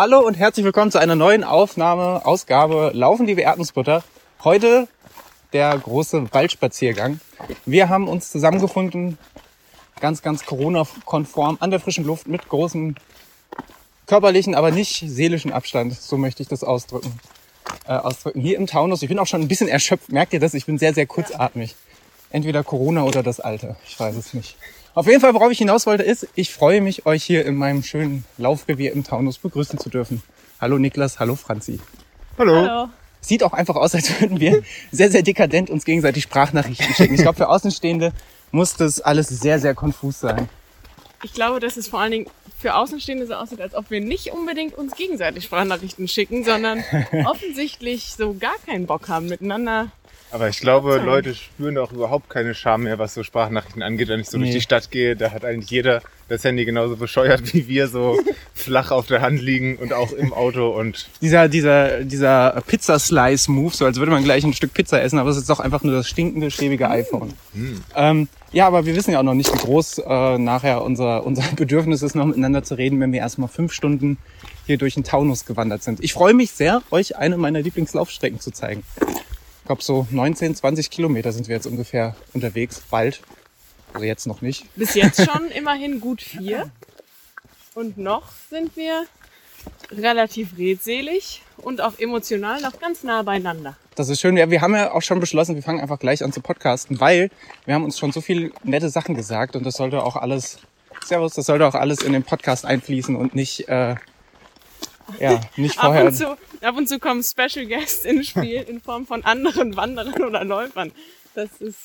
Hallo und herzlich willkommen zu einer neuen Aufnahme, Ausgabe Laufen die Erdnussbutter. Heute der große Waldspaziergang. Wir haben uns zusammengefunden, ganz, ganz Corona-konform, an der frischen Luft mit großem körperlichen, aber nicht seelischen Abstand. So möchte ich das ausdrücken. Äh, ausdrücken. Hier im Taunus. Ich bin auch schon ein bisschen erschöpft. Merkt ihr das? Ich bin sehr, sehr kurzatmig. Entweder Corona oder das Alter. Ich weiß es nicht. Auf jeden Fall, worauf ich hinaus wollte, ist, ich freue mich, euch hier in meinem schönen Laufrevier im Taunus begrüßen zu dürfen. Hallo Niklas, hallo Franzi. Hallo. Hallo. Sieht auch einfach aus, als würden wir sehr, sehr dekadent uns gegenseitig Sprachnachrichten schicken. Ich glaube, für Außenstehende muss das alles sehr, sehr konfus sein. Ich glaube, dass es vor allen Dingen für Außenstehende so aussieht, als ob wir nicht unbedingt uns gegenseitig Sprachnachrichten schicken, sondern offensichtlich so gar keinen Bock haben, miteinander Aber ich glaube. Leute spüren auch überhaupt keine Scham mehr, was so Sprachnachrichten angeht. Wenn ich so durch Nee. die Stadt gehe, da hat eigentlich jeder das Handy genauso bescheuert wie wir, so flach auf der Hand liegen und auch im Auto und Dieser, dieser, dieser Pizza-Slice-Move, so als würde man gleich ein Stück Pizza essen, aber es ist doch einfach nur das stinkende, schäbige iPhone. Ähm, ja, aber wir wissen ja auch noch nicht, wie groß äh, nachher unser, unser Bedürfnis ist, noch miteinander zu reden, wenn wir erstmal fünf Stunden hier durch den Taunus gewandert sind. Ich freue mich sehr, euch eine meiner Lieblingslaufstrecken zu zeigen. Ich glaube, so 19, 20 Kilometer sind wir jetzt ungefähr unterwegs, bald. Also jetzt noch nicht. bis jetzt schon immerhin gut vier. Und noch sind wir relativ redselig und auch emotional noch ganz nah beieinander. Das ist schön. Ja, wir haben ja auch schon beschlossen, wir fangen einfach gleich an zu podcasten, weil wir haben uns schon so viel nette Sachen gesagt und das sollte auch alles, Servus, das sollte auch alles in den Podcast einfließen und nicht, äh, ja, nicht Ab vorher. und, zu, ab und zu kommen Special Guests ins Spiel in Form von anderen Wanderern oder Läufern. Das ist,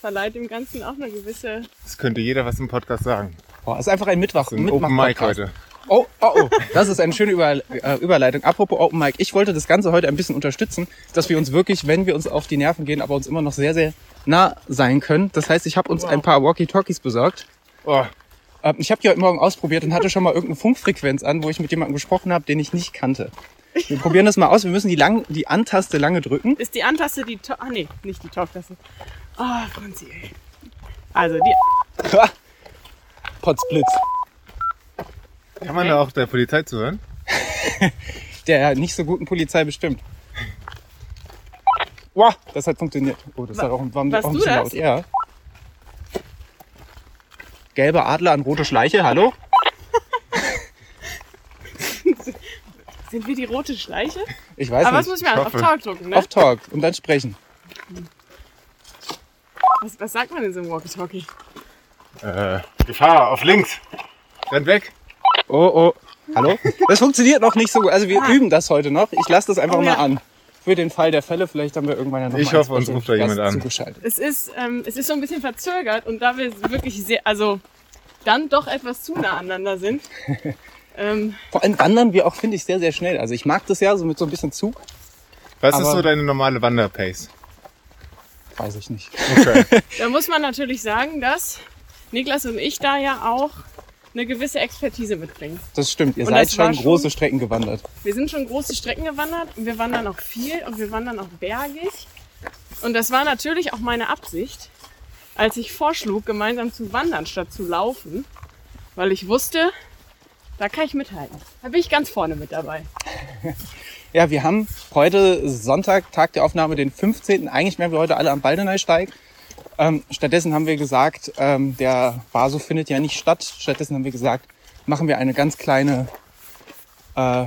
verleiht dem Ganzen auch eine gewisse es könnte jeder was im Podcast sagen. Boah, ist einfach ein Mittwoch. Ein Open Mic heute. Oh, oh, oh. Das ist eine schöne Über äh, Überleitung. Apropos Open Mic. Ich wollte das Ganze heute ein bisschen unterstützen, dass wir uns wirklich, wenn wir uns auf die Nerven gehen, aber uns immer noch sehr, sehr nah sein können. Das heißt, ich habe uns ein paar Walkie-Talkies besorgt. Oh, Ähm, Ich habe die heute Morgen ausprobiert und hatte schon mal irgendeine Funkfrequenz an, wo ich mit jemandem gesprochen habe, den ich nicht kannte. Wir probieren das mal aus. Wir müssen die, lang, die Antaste lange drücken. Ist die Antaste die To Ah nee, nicht die Talk-Taste. Ah, Franzi, ey. Also die Potzblitz. kann man da auch der Polizei zuhören? Der nicht so guten Polizei bestimmt. Wow, das hat funktioniert. Oh, das hat auch, war warst auch ein du bisschen das? laut. Ja. Gelbe Adler an rote Schleiche. Hallo? sind wir die rote Schleiche? Ich weiß Aber was nicht. muss ich machen? Auf. Talk drücken, ne? Auf Talk und dann sprechen. Was, was sagt man in so einem Walkie-Talkie? Äh, Gefahr, auf links. Rennt weg. Oh, oh. Hallo? Das funktioniert noch nicht so gut. Also wir üben das heute noch. Ich lasse das einfach Ah. Oh, mal ja. an. Für den Fall der Fälle, vielleicht haben wir irgendwann ja noch Ich mal hoffe, uns ruft da jemand an. Zugeschaltet. Es ist, ähm, es ist so ein bisschen verzögert und da wir wirklich sehr, also dann doch etwas zu nah aneinander sind. ähm, Vor allem wandern wir auch, finde ich, sehr, sehr schnell. Also ich mag das ja so mit so ein bisschen Zug. Was ist so deine normale Wanderpace? Weiß ich nicht. Okay. da muss man natürlich sagen, dass Niklas und ich da ja auch eine gewisse Expertise mitbringen. Das stimmt. Ihr Und seid schon war schon- große Strecken gewandert. Wir sind schon große Strecken gewandert und wir wandern auch viel und wir wandern auch bergig. Und das war natürlich auch meine Absicht, als ich vorschlug, gemeinsam zu wandern statt zu laufen, weil ich wusste, da kann ich mithalten. Da bin ich ganz vorne mit dabei. Ja, wir haben heute Sonntag, Tag der Aufnahme, den 15. Eigentlich wären wir heute alle am Baldeneysteig. Ähm, stattdessen haben wir gesagt, ähm, der Baso findet ja nicht statt. Stattdessen haben wir gesagt, machen wir eine ganz kleine, äh,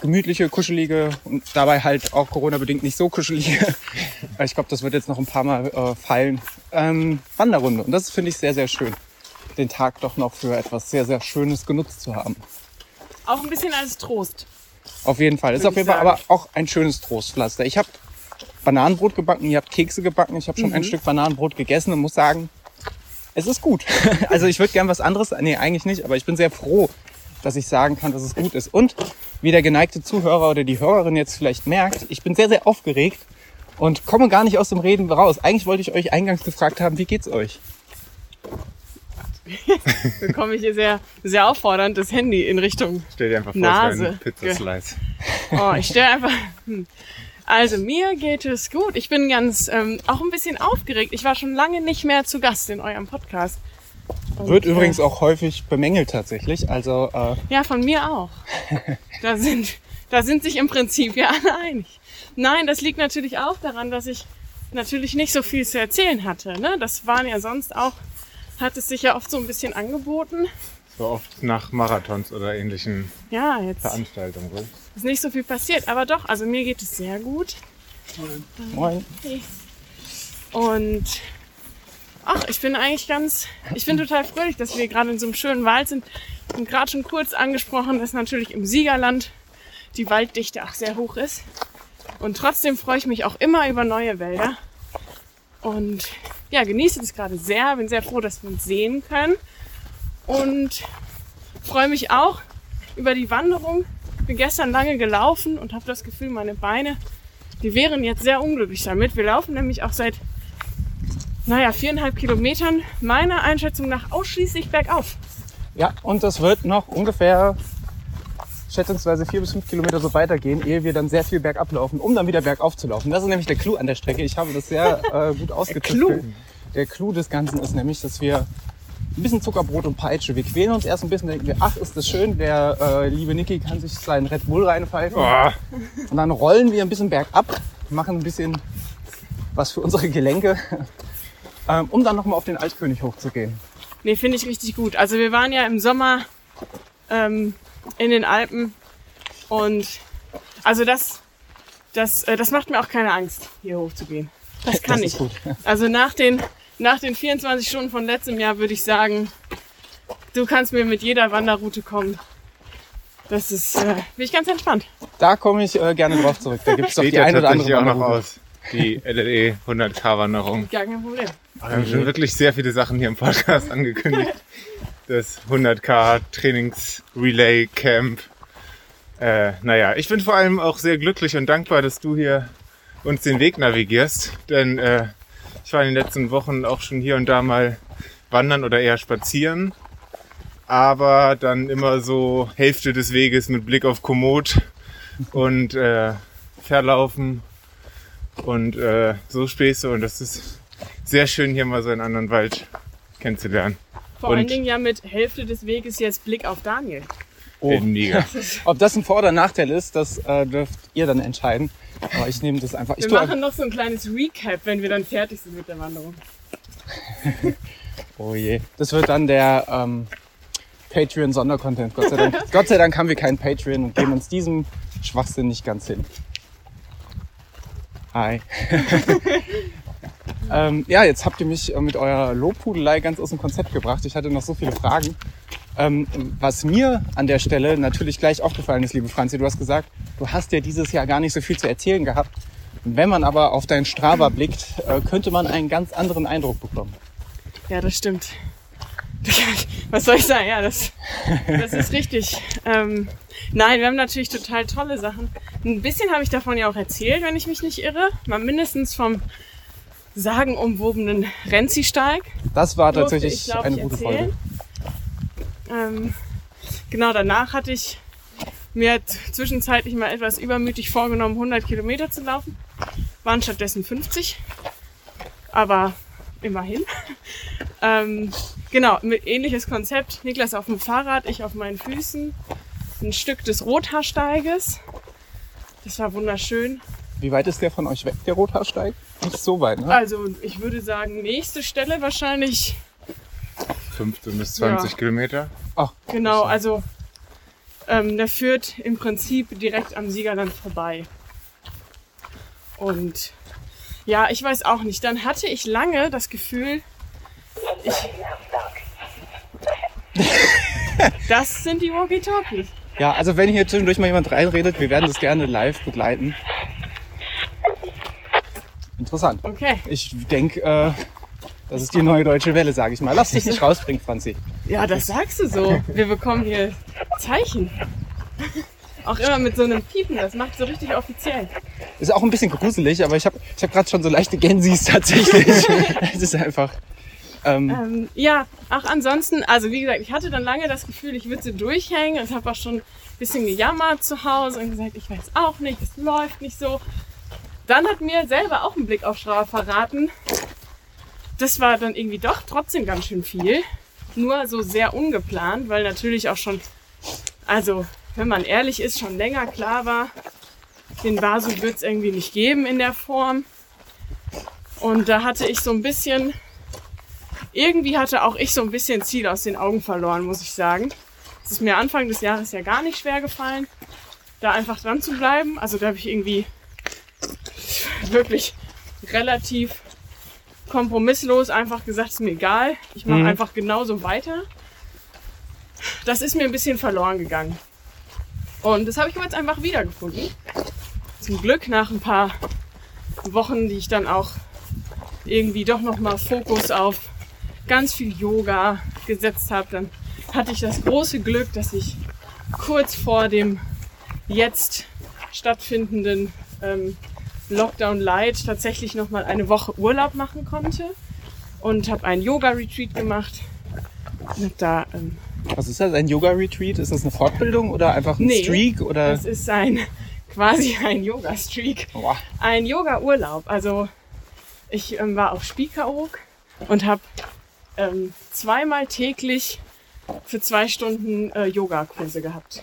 gemütliche, kuschelige und dabei halt auch Corona-bedingt nicht so kuschelige. ich glaube, das wird jetzt noch ein paar Mal äh, fallen. Ähm, Wanderrunde. Und das finde ich sehr, sehr schön, den Tag doch noch für etwas sehr, sehr Schönes genutzt zu haben. Auch ein bisschen als Trost. Auf jeden Fall. Ist auf jeden Fall aber auch ein schönes Trostpflaster. Ich habe Bananenbrot gebacken, ihr habt Kekse gebacken. Ich habe schon ein Stück Bananenbrot gegessen und muss sagen, es ist gut. also ich würde gern was anderes. Nee, eigentlich nicht, aber ich bin sehr froh, dass ich sagen kann, dass es gut ist. Und wie der geneigte Zuhörer oder die Hörerin jetzt vielleicht merkt, ich bin sehr, sehr aufgeregt und komme gar nicht aus dem Reden raus. Eigentlich wollte ich euch eingangs gefragt haben, wie geht's euch? Bekomme ich hier sehr, sehr auffordernd das Handy in Richtung. Stell dir einfach vor, Nase. ein Pizzaslice. Oh, ich stelle einfach. Hm. Also mir geht es gut. Ich bin ganz ähm, auch ein bisschen aufgeregt. Ich war schon lange nicht mehr zu Gast in eurem Podcast. Und, Wird äh, übrigens auch häufig bemängelt tatsächlich. Also äh, Ja, von mir auch. Da sind, da sind sich im Prinzip ja alle einig. Nein, das liegt natürlich auch daran, dass ich natürlich nicht so viel zu erzählen hatte. Ne? Das waren ja sonst auch, hat es sich ja oft so ein bisschen angeboten. So oft nach Marathons oder ähnlichen Ja, jetzt Veranstaltungen. Ist nicht so viel passiert. Aber doch, also mir geht es sehr gut. moin. Und ach, ich bin eigentlich ganz, ich bin total fröhlich, dass wir gerade in so einem schönen Wald sind. Und gerade schon kurz angesprochen, dass natürlich im Siegerland die Walddichte auch sehr hoch ist. Und trotzdem freue ich mich auch immer über neue Wälder. Und ja, genieße das gerade sehr. Bin sehr froh, dass wir uns sehen können. Und freue mich auch über die Wanderung. Bin gestern lange gelaufen und habe das Gefühl, meine Beine, die wären jetzt sehr unglücklich damit. Wir laufen nämlich auch seit, naja, viereinhalb Kilometern meiner Einschätzung nach ausschließlich bergauf. Ja, und das wird noch ungefähr schätzungsweise vier bis fünf Kilometer so weitergehen, ehe wir dann sehr viel bergab laufen, um dann wieder bergauf zu laufen. Das ist nämlich der Clou an der Strecke. Ich habe das sehr äh, gut ausgetüftelt. Der Clou des Ganzen ist nämlich, dass wir ein bisschen Zuckerbrot und Peitsche. Wir quälen uns erst ein bisschen, denken wir, ach, ist das schön, der äh, liebe Niki kann sich seinen Red Bull reinpfeifen. Boah, Und dann rollen wir ein bisschen bergab, machen ein bisschen was für unsere Gelenke, ähm, um dann nochmal auf den Altkönig hochzugehen. Nee, finde ich richtig gut. Also wir waren ja im Sommer ähm, in den Alpen und also das, das, äh, das macht mir auch keine Angst, hier hochzugehen. Das kann das ich. ist gut. Also nach den, nach den 24 Stunden von letztem Jahr würde ich sagen, du kannst mir mit jeder Wanderroute kommen. Das ist, äh, bin ich ganz entspannt. Da komme ich äh, gerne drauf zurück. Da gibt es doch die ja eine oder andere auch noch aus. Die LLE 100k Wanderung. Gar kein Problem. Wir haben schon wirklich sehr viele Sachen hier im Podcast angekündigt. Das 100k Trainings Relay Camp. Äh, naja, ich bin vor allem auch sehr glücklich und dankbar, dass du hier uns den Weg navigierst. Denn äh, ich war in den letzten Wochen auch schon hier und da mal wandern oder eher spazieren. Aber dann immer so Hälfte des Weges mit Blick auf Komoot und äh, Verlaufen und äh, so Späße. Und das ist sehr schön, hier mal so einen anderen Wald kennenzulernen. Vor Und- allen Dingen ja mit Hälfte des Weges jetzt Blick auf Daniel. Oh. Niger. Ob das ein Vor- oder Nachteil ist, das äh, dürft ihr dann entscheiden. Aber ich nehme das einfach. Wir machen noch so ein kleines Recap, wenn wir dann fertig sind mit der Wanderung. Oh je. Das wird dann der ähm, Patreon-Sondercontent. Gott sei Dank. Gott sei Dank haben wir keinen Patreon und geben uns diesem Schwachsinn nicht ganz hin. Hi. ähm, ja, jetzt habt ihr mich äh, mit eurer Lobhudelei ganz aus dem Konzept gebracht. Ich hatte noch so viele Fragen. Ähm, was mir an der Stelle natürlich gleich aufgefallen ist, liebe Franzi, du hast gesagt, du hast ja dieses Jahr gar nicht so viel zu erzählen gehabt. Wenn man aber auf deinen Strava blickt, äh, könnte man einen ganz anderen Eindruck bekommen. Ja, das stimmt. Was soll ich sagen? Ja, das, das ist richtig. Ähm, nein, wir haben natürlich total tolle Sachen. Ein bisschen habe ich davon ja auch erzählt, wenn ich mich nicht irre. Mal mindestens vom sagenumwobenen Renzi-Steig. Das war tatsächlich ich, glaub eine gute erzählen. Folge. Ähm, genau, danach hatte ich mir zwischenzeitlich mal etwas übermütig vorgenommen, 100 Kilometer zu laufen. Waren stattdessen 50. Aber immerhin. ähm, genau, mit ähnliches Konzept. Niklas auf dem Fahrrad, ich auf meinen Füßen. Ein Stück des Rothaarsteiges. Das war wunderschön. Wie weit ist der von euch weg, der Rothaarsteig? Nicht so weit, ne? Also ich würde sagen, nächste Stelle wahrscheinlich 15 bis 20 Ja. Kilometer. Ach, Genau, also ähm, der führt im Prinzip direkt am Siegerland vorbei. Und ja, ich weiß auch nicht. Dann hatte ich lange das Gefühl, ich, das sind die Walkie-Talkies. ja, also wenn hier zwischendurch mal jemand reinredet, wir werden das gerne live begleiten. Interessant. Okay. Ich denke, äh, das ist die neue deutsche Welle, sage ich mal. Lass dich nicht rausbringen, Franzi. Ja, das sagst du so. Wir bekommen hier Zeichen. Auch immer mit so einem Piepen, das macht so richtig offiziell. Ist auch ein bisschen gruselig, aber ich habe ich hab gerade schon so leichte Gensis tatsächlich. Es ist einfach... Ähm, Ähm, ja, auch ansonsten, also wie gesagt, ich hatte dann lange das Gefühl, ich würde so durchhängen und habe auch schon ein bisschen gejammert zu Hause und gesagt, ich weiß auch nicht, es läuft nicht so. Dann hat mir selber auch ein Blick auf Strava verraten. Das war dann irgendwie doch trotzdem ganz schön viel. nur so sehr ungeplant, weil natürlich auch schon, also wenn man ehrlich ist, schon länger klar war, den Basu wird es irgendwie nicht geben in der Form. Und da hatte ich so ein bisschen, irgendwie hatte auch ich so ein bisschen Ziel aus den Augen verloren, muss ich sagen. Es ist mir Anfang des Jahres ja gar nicht schwer gefallen, da einfach dran zu bleiben. Also da habe ich irgendwie wirklich relativ kompromisslos einfach gesagt, ist mir egal. Ich mache Mhm. einfach genauso weiter. Das ist mir ein bisschen verloren gegangen. Und das habe ich jetzt einfach wiedergefunden. Zum Glück nach ein paar Wochen, die ich dann auch irgendwie doch nochmal Fokus auf ganz viel Yoga gesetzt habe, dann hatte ich das große Glück, dass ich kurz vor dem jetzt stattfindenden ähm, Lockdown Light tatsächlich nochmal eine Woche Urlaub machen konnte und habe einen Yoga-Retreat gemacht. Und hab da, ähm, Was ist das? Ein Yoga-Retreat? Ist das eine Fortbildung oder einfach ein Nee, Streak? Oder? das ist ein quasi ein Yoga-Streak. Boah. ein Yoga-Urlaub. Also ich ähm, war auf Spiekeroog und habe ähm, zweimal täglich für zwei Stunden äh, Yoga-Kurse gehabt.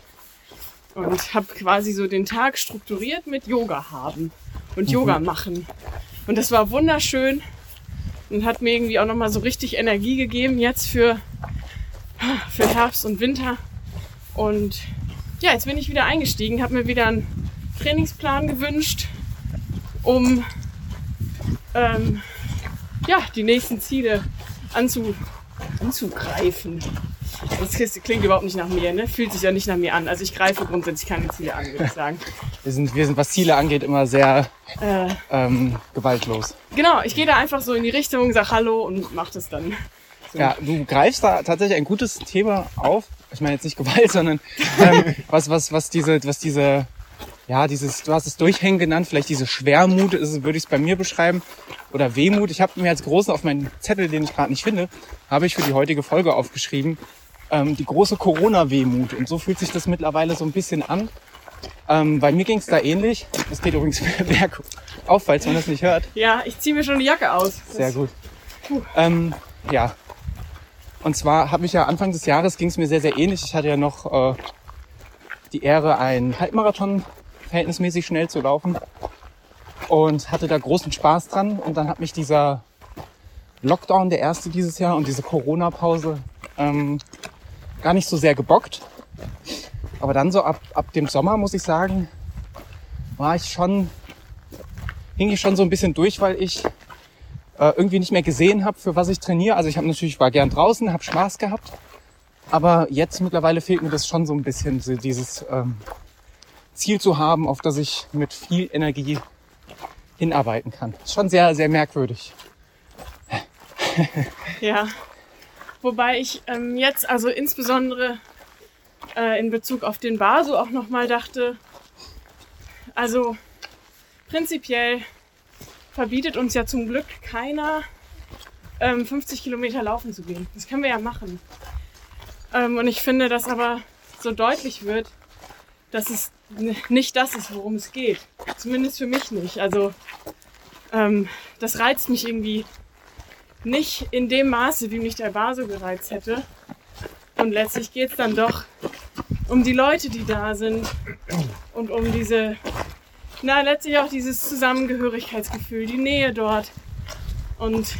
Und habe quasi so den Tag strukturiert mit Yoga haben und Yoga machen. Und das war wunderschön und hat mir irgendwie auch nochmal so richtig Energie gegeben jetzt für, für Herbst und Winter. Und ja, jetzt bin ich wieder eingestiegen, habe mir wieder einen Trainingsplan gewünscht, um ähm, ja, die nächsten Ziele anzu, anzugreifen. Das klingt überhaupt nicht nach mir, ne? Fühlt sich ja nicht nach mir an. Also ich greife grundsätzlich keine Ziele an, würde ich sagen. Wir sind, wir sind, was Ziele angeht, immer sehr Äh, ähm, gewaltlos. genau, ich gehe da einfach so in die Richtung, sag Hallo und mach das dann. Ja, du greifst da tatsächlich ein gutes Thema auf. Ich meine jetzt nicht Gewalt, sondern ähm, was, was, was diese, was diese, ja, dieses, du hast es Durchhängen genannt, vielleicht diese Schwermut, ist, würde ich es bei mir beschreiben, oder Wehmut. Ich habe mir als großen auf meinen Zettel, den ich gerade nicht finde, habe ich für die heutige Folge aufgeschrieben, ähm, die große Corona-Wehmut. Und so fühlt sich das mittlerweile so ein bisschen an. Ähm, bei mir ging es da ähnlich. Es geht übrigens bergauf, falls man das nicht hört. Ja, ich ziehe mir schon die Jacke aus. Sehr gut. Ähm, ja. Und zwar habe ich ja Anfang des Jahres ging es mir sehr, sehr ähnlich. Ich hatte ja noch äh, die Ehre, einen Halbmarathon verhältnismäßig schnell zu laufen und hatte da großen Spaß dran. Und dann hat mich dieser Lockdown, der erste dieses Jahr, und diese Corona-Pause ähm, gar nicht so sehr gebockt. Aber dann so ab, ab dem Sommer, muss ich sagen, war ich schon, hing ich schon so ein bisschen durch, weil ich äh, irgendwie nicht mehr gesehen habe, für was ich trainiere. Also ich habe natürlich war gern draußen, habe Spaß gehabt, aber jetzt mittlerweile fehlt mir das schon so ein bisschen, so dieses ähm, Ziel zu haben, auf das ich mit viel Energie hinarbeiten kann. Ist schon sehr, sehr merkwürdig. Ja. Wobei ich ähm, jetzt, also insbesondere äh, in Bezug auf den Basu auch nochmal dachte, also prinzipiell verbietet uns ja zum Glück keiner, ähm, 50 Kilometer laufen zu gehen. Das können wir ja machen. Ähm, und ich finde, dass aber so deutlich wird, dass es nicht das ist, worum es geht. Zumindest für mich nicht. Also ähm, das reizt mich irgendwie nicht in dem Maße, wie mich der Baso gereizt hätte. Und letztlich geht es dann doch um die Leute, die da sind und um diese, na, letztlich auch dieses Zusammengehörigkeitsgefühl, die Nähe dort. Und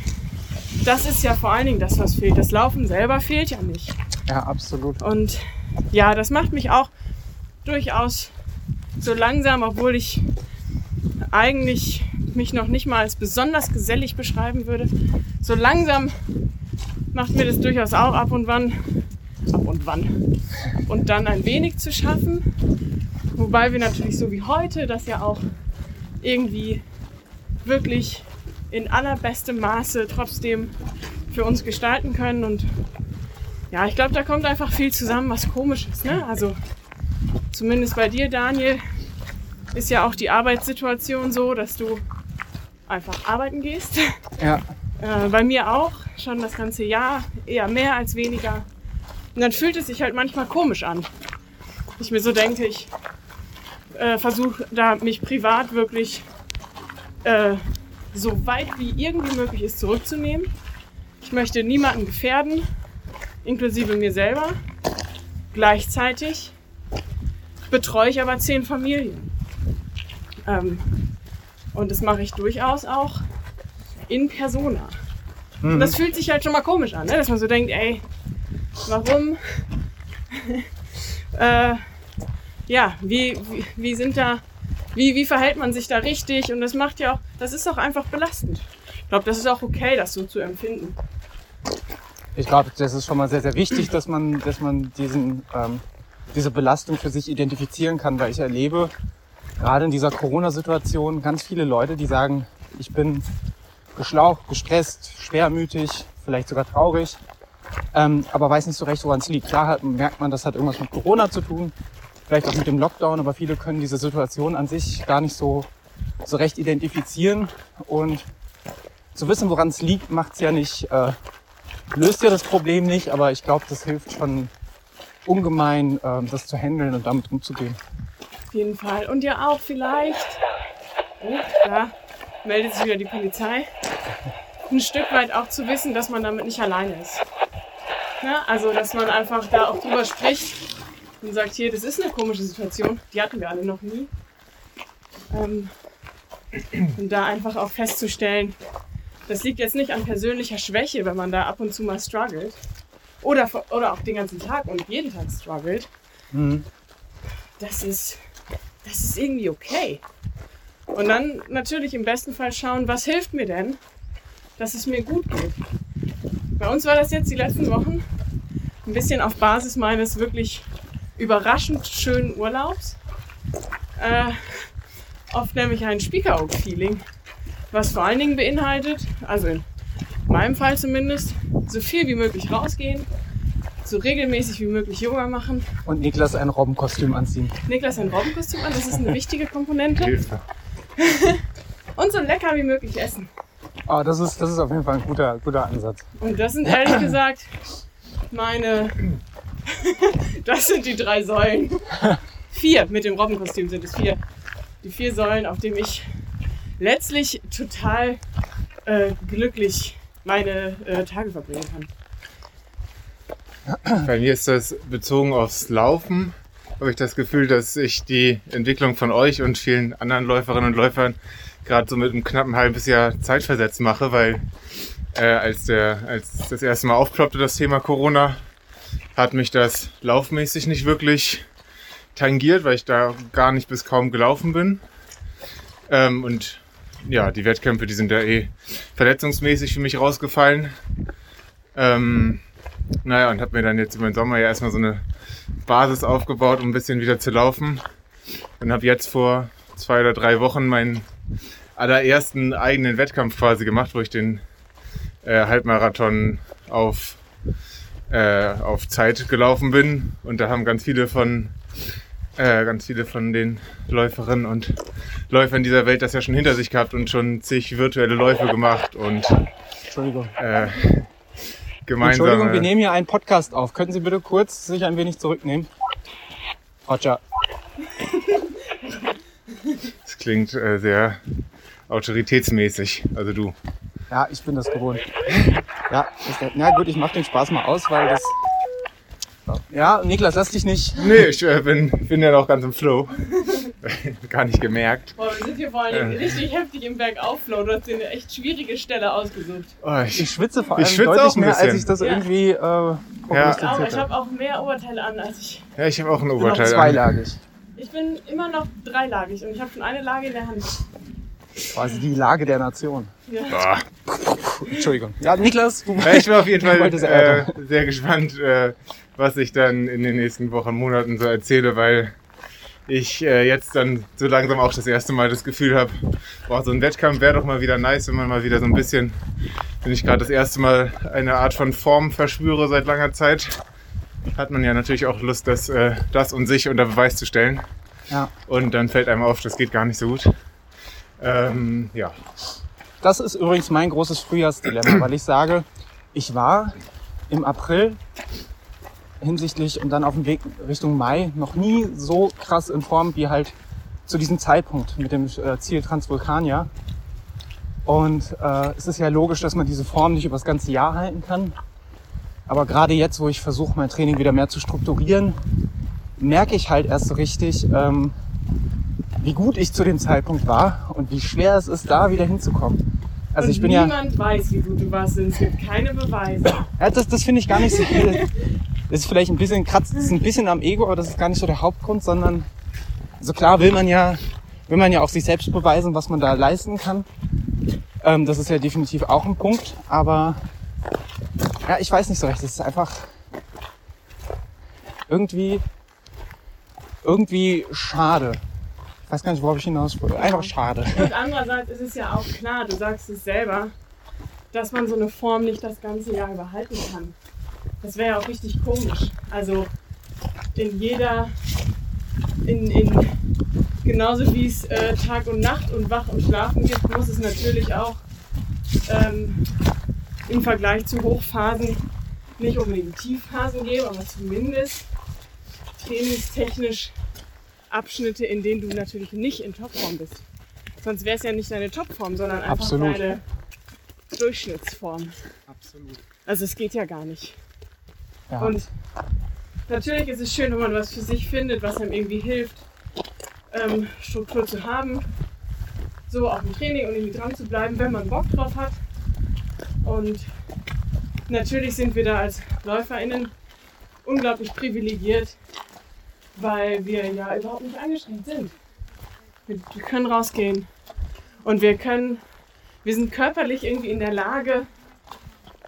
das ist ja vor allen Dingen das, was fehlt. Das Laufen selber fehlt ja nicht. Ja, absolut. Und ja, das macht mich auch durchaus so langsam, obwohl ich eigentlich mich noch nicht mal als besonders gesellig beschreiben würde. So langsam macht mir das durchaus auch ab und wann, ab und wann, und dann ein wenig zu schaffen. Wobei wir natürlich so wie heute das ja auch irgendwie wirklich in allerbestem Maße trotzdem für uns gestalten können und ja, ich glaube, da kommt einfach viel zusammen, was komisch ist. Ne? Also zumindest bei dir, Daniel, ist ja auch die Arbeitssituation so, dass du einfach arbeiten gehst. Ja, Äh, bei mir auch, schon das ganze Jahr, eher mehr als weniger. Und dann fühlt es sich halt manchmal komisch an. Ich mir so denke, ich äh, versuche da mich privat wirklich äh, so weit wie irgendwie möglich ist zurückzunehmen. Ich möchte niemanden gefährden inklusive mir selber. Gleichzeitig betreue ich aber zehn Familien. Ähm, und das mache ich durchaus auch in Persona. Und das fühlt sich halt schon mal komisch an, ne? dass man so denkt, ey, warum? äh, ja, wie, wie, wie sind da, wie, wie verhält man sich da richtig? Und das macht ja auch, das ist auch einfach belastend. Ich glaube, das ist auch okay, das so zu empfinden. Ich glaube, das ist schon mal sehr, sehr wichtig, dass man, dass man diesen, ähm, diese Belastung für sich identifizieren kann, weil ich erlebe gerade in dieser Corona-Situation ganz viele Leute, die sagen, ich bin geschlaucht, gestresst, schwermütig, vielleicht sogar traurig, ähm, aber weiß nicht so recht, woran es liegt. Klar hat, merkt man, das hat irgendwas mit Corona zu tun, vielleicht auch mit dem Lockdown, aber viele können diese Situation an sich gar nicht so, so recht identifizieren und zu wissen, woran es liegt, macht es ja nicht, äh, löst ja das Problem nicht, aber ich glaube, das hilft schon ungemein, äh, das zu handeln und damit umzugehen. Auf jeden Fall. Und ja auch vielleicht, oh, da meldet sich wieder die Polizei, ein Stück weit auch zu wissen, dass man damit nicht alleine ist. Ja, also, dass man einfach da auch drüber spricht und sagt, hier, das ist eine komische Situation, die hatten wir alle noch nie. Ähm, und da einfach auch festzustellen, das liegt jetzt nicht an persönlicher Schwäche, wenn man da ab und zu mal struggelt. Oder, oder auch den ganzen Tag und jeden Tag struggelt. Mhm. Das ist, das ist irgendwie okay. Und dann natürlich im besten Fall schauen, was hilft mir denn, dass es mir gut geht. Bei uns war das jetzt die letzten Wochen ein bisschen auf Basis meines wirklich überraschend schönen Urlaubs. Äh, oft nämlich ein Speaker Oak Feeling, was vor allen Dingen beinhaltet, also in meinem Fall zumindest, so viel wie möglich rausgehen, so regelmäßig wie möglich Yoga machen. Und Niklas ein Robbenkostüm anziehen. Niklas ein Robbenkostüm an, das ist eine wichtige Komponente. Hilfe. Und so lecker wie möglich essen. Ah, das ist, das ist auf jeden Fall ein guter, guter Ansatz. Und das sind ehrlich gesagt meine. das sind die drei Säulen. Vier, mit dem Robbenkostüm sind es vier. Die vier Säulen, auf denen ich letztlich total äh, glücklich meine äh, Tage verbringen kann. Bei mir ist das bezogen aufs Laufen. Habe ich das Gefühl, dass ich die Entwicklung von euch und vielen anderen Läuferinnen und Läufern gerade so mit einem knappen halbes Jahr zeitversetzt mache, weil äh, als, der, als das erste Mal aufploppte, das Thema Corona, hat mich das laufmäßig nicht wirklich tangiert, weil ich da gar nicht bis kaum gelaufen bin. Ähm, und ja, die Wettkämpfe, die sind ja eh verletzungsmäßig für mich rausgefallen. Ähm, naja, und habe mir dann jetzt über den Sommer ja erstmal so eine Basis aufgebaut, um ein bisschen wieder zu laufen. Und habe jetzt vor zwei oder drei Wochen meinen allerersten eigenen Wettkampf quasi gemacht, wo ich den äh, Halbmarathon auf, äh, auf Zeit gelaufen bin. Und da haben ganz viele von äh, ganz viele von den Läuferinnen und Läufern dieser Welt das ja schon hinter sich gehabt und schon zig virtuelle Läufe gemacht und Entschuldigung. äh, gemeinsame. Entschuldigung, wir nehmen hier einen Podcast auf. Könnten Sie bitte kurz sich ein wenig zurücknehmen? Roger. Das klingt äh, sehr autoritätsmäßig. Also du. Ja, ich bin das gewohnt. Ja, der, na gut, ich mach den Spaß mal aus, weil das. Ja, Niklas, lass dich nicht. Nee, ich äh, bin, bin ja noch ganz im Flow. Gar nicht gemerkt. Boah, wir sind hier vor allen Dingen richtig heftig im Bergauflow. Du hast dir eine echt schwierige Stelle ausgesucht. Oh, Ich ich, schwitze vor Ich allem schwitze deutlich auch ein mehr, als ich das Ja. irgendwie äh, Ich, auch, prognostiziert ich habe. auch mehr Oberteile an als ich. ja, ich habe auch ein Noch Oberteil. an. zweilagig. Ich bin immer noch dreilagig und ich habe schon eine Lage in der Hand. Quasi die Lage der Nation. Boah. Entschuldigung. Ja, Niklas, du Ja, ich bin auf jeden Fall äh, sehr gespannt, äh, was ich dann in den nächsten Wochen, Monaten so erzähle, weil ich äh, jetzt dann so langsam auch das erste Mal das Gefühl habe, boah, so ein Wettkampf wäre doch mal wieder nice, wenn man mal wieder so ein bisschen, wenn ich gerade das erste Mal eine Art von Form verspüre seit langer Zeit, hat man ja natürlich auch Lust, das, äh, das und sich unter Beweis zu stellen. Ja. Und dann fällt einem auf, das geht gar nicht so gut. Ähm, ja. Das ist übrigens mein großes Frühjahrsdilemma, weil ich sage, ich war im April hinsichtlich und dann auf dem Weg Richtung Mai noch nie so krass in Form wie halt zu diesem Zeitpunkt mit dem äh, Ziel Transvulkania. Und äh, es ist ja logisch, dass man diese Form nicht über das ganze Jahr halten kann. Aber gerade jetzt, wo ich versuche, mein Training wieder mehr zu strukturieren, merke ich halt erst so richtig, ähm, wie gut ich zu dem Zeitpunkt war und wie schwer es ist, da wieder hinzukommen. Also und ich bin ja, niemand weiß, wie gut du warst. Es gibt keine Beweise. ja das, das finde ich gar nicht so. Das ist vielleicht ein bisschen kratzt, ist ein bisschen am Ego, aber das ist gar nicht so der Hauptgrund, sondern so klar will man ja, will man ja auch sich selbst beweisen, was man da leisten kann. Ähm, das ist ja definitiv auch ein Punkt, aber ja, ich weiß nicht so recht. Es ist einfach irgendwie, irgendwie schade. Ich weiß gar nicht, worauf ich hinaus wollte. Einfach schade. Und andererseits ist es ja auch klar, du sagst es selber, dass man so eine Form nicht das ganze Jahr überhalten kann. Das wäre ja auch richtig komisch. Also in jeder, in, in genauso wie es äh, Tag und Nacht und Wach und Schlafen gibt, muss es natürlich auch ähm, im Vergleich zu Hochphasen nicht unbedingt Tiefphasen geben, aber zumindest trainingstechnisch Abschnitte, in denen du natürlich nicht in Topform bist. Sonst wäre es ja nicht deine Topform, sondern einfach Absolut. deine Durchschnittsform. Absolut. Also es geht ja gar nicht. Ja. Und natürlich ist es schön, wenn man was für sich findet, was einem irgendwie hilft, ähm, Struktur zu haben. So auch im Training und irgendwie dran zu bleiben, wenn man Bock drauf hat. Und natürlich sind wir da als LäuferInnen unglaublich privilegiert, weil wir ja überhaupt nicht angeschränkt sind. Wir, wir können rausgehen und wir können, wir sind körperlich irgendwie in der Lage,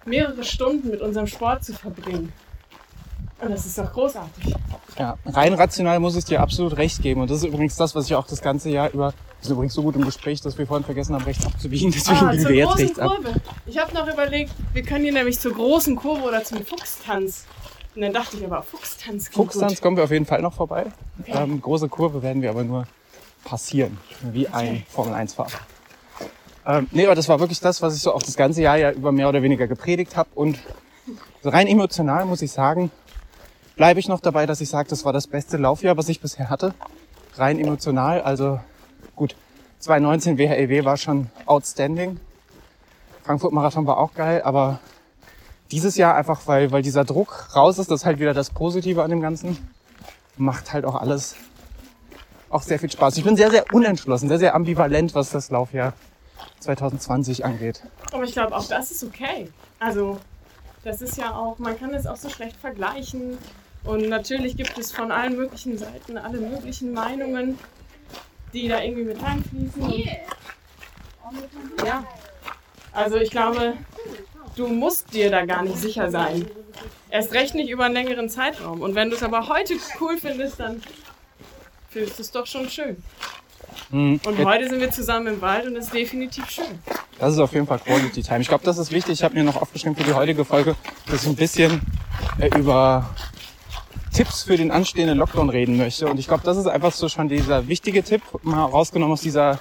mehrere Stunden mit unserem Sport zu verbringen. Und das ist doch großartig. Ja, rein rational muss ich dir absolut recht geben. Und das ist übrigens das, was ich auch das ganze Jahr über. Wir sind übrigens so gut im Gespräch, dass wir vorhin vergessen haben, rechts abzubiegen. Deswegen Ah, biegen wir jetzt rechts ab. Kurve. Ich habe noch überlegt, wir können hier nämlich zur großen Kurve oder zum Fuchstanz. Und dann dachte ich aber, Fuchstanz klingt Fuchstanz gut. kommen wir auf jeden Fall noch vorbei. Ähm, große Kurve werden wir aber nur passieren. Wie ein Formel-1-Fahrer. Ähm, nee, aber das war wirklich das, was ich so auch das ganze Jahr ja über mehr oder weniger gepredigt habe. Und so rein emotional muss ich sagen, bleibe ich noch dabei, dass ich sage, das war das beste Laufjahr, was ich bisher hatte. Rein emotional, also gut, 2019 WHEW war schon outstanding. Frankfurt Marathon war auch geil, aber dieses Jahr einfach, weil, weil dieser Druck raus ist, das ist halt wieder das Positive an dem Ganzen, macht halt auch alles auch sehr viel Spaß. Ich bin sehr, sehr unentschlossen, sehr, sehr ambivalent, was das Laufjahr 2020 angeht. Aber ich glaube, auch das ist okay. Also, das ist ja auch, man kann es auch so schlecht vergleichen. Und natürlich gibt es von allen möglichen Seiten alle möglichen Meinungen, die da irgendwie mit reinfließen. Und ja, also ich glaube, du musst dir da gar nicht sicher sein. Erst recht nicht über einen längeren Zeitraum. Und wenn du es aber heute cool findest, dann findest du es doch schon schön. Hm, Und heute sind wir zusammen im Wald und es ist definitiv schön. Das ist auf jeden Fall Quality Time. Ich glaube, das ist wichtig. Ich habe mir noch aufgeschrieben für die heutige Folge, dass ich ein bisschen äh, über Tipps für den anstehenden Lockdown reden möchte. Und ich glaube, das ist einfach so schon dieser wichtige Tipp, mal rausgenommen aus dieser,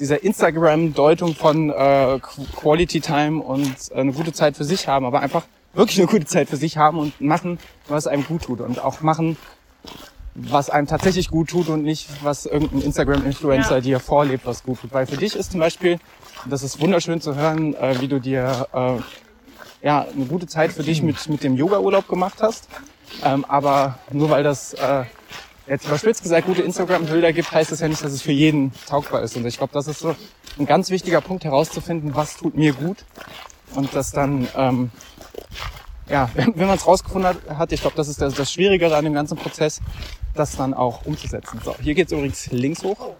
dieser Instagram-Deutung von äh, Qu- Quality Time und äh, eine gute Zeit für sich haben, aber einfach wirklich eine gute Zeit für sich haben und machen, was einem gut tut. Und auch machen, was einem tatsächlich gut tut und nicht, was irgendein Instagram-Influencer Ja. dir vorlebt, was gut tut. Weil für dich ist zum Beispiel, das ist wunderschön zu hören, äh, wie du dir äh, ja, eine gute Zeit für dich mit, mit dem Yoga-Urlaub gemacht hast. Ähm, aber nur weil das äh, jetzt überspitzt gesagt gute Instagram-Bilder gibt, heißt das ja nicht, dass es für jeden taugbar ist. Und ich glaube, das ist so ein ganz wichtiger Punkt herauszufinden, was tut mir gut. Und das dann, ähm, ja, wenn, wenn man es rausgefunden hat, ich glaube, das ist das, das Schwierigere an dem ganzen Prozess, das dann auch umzusetzen. So, hier geht's übrigens links hoch.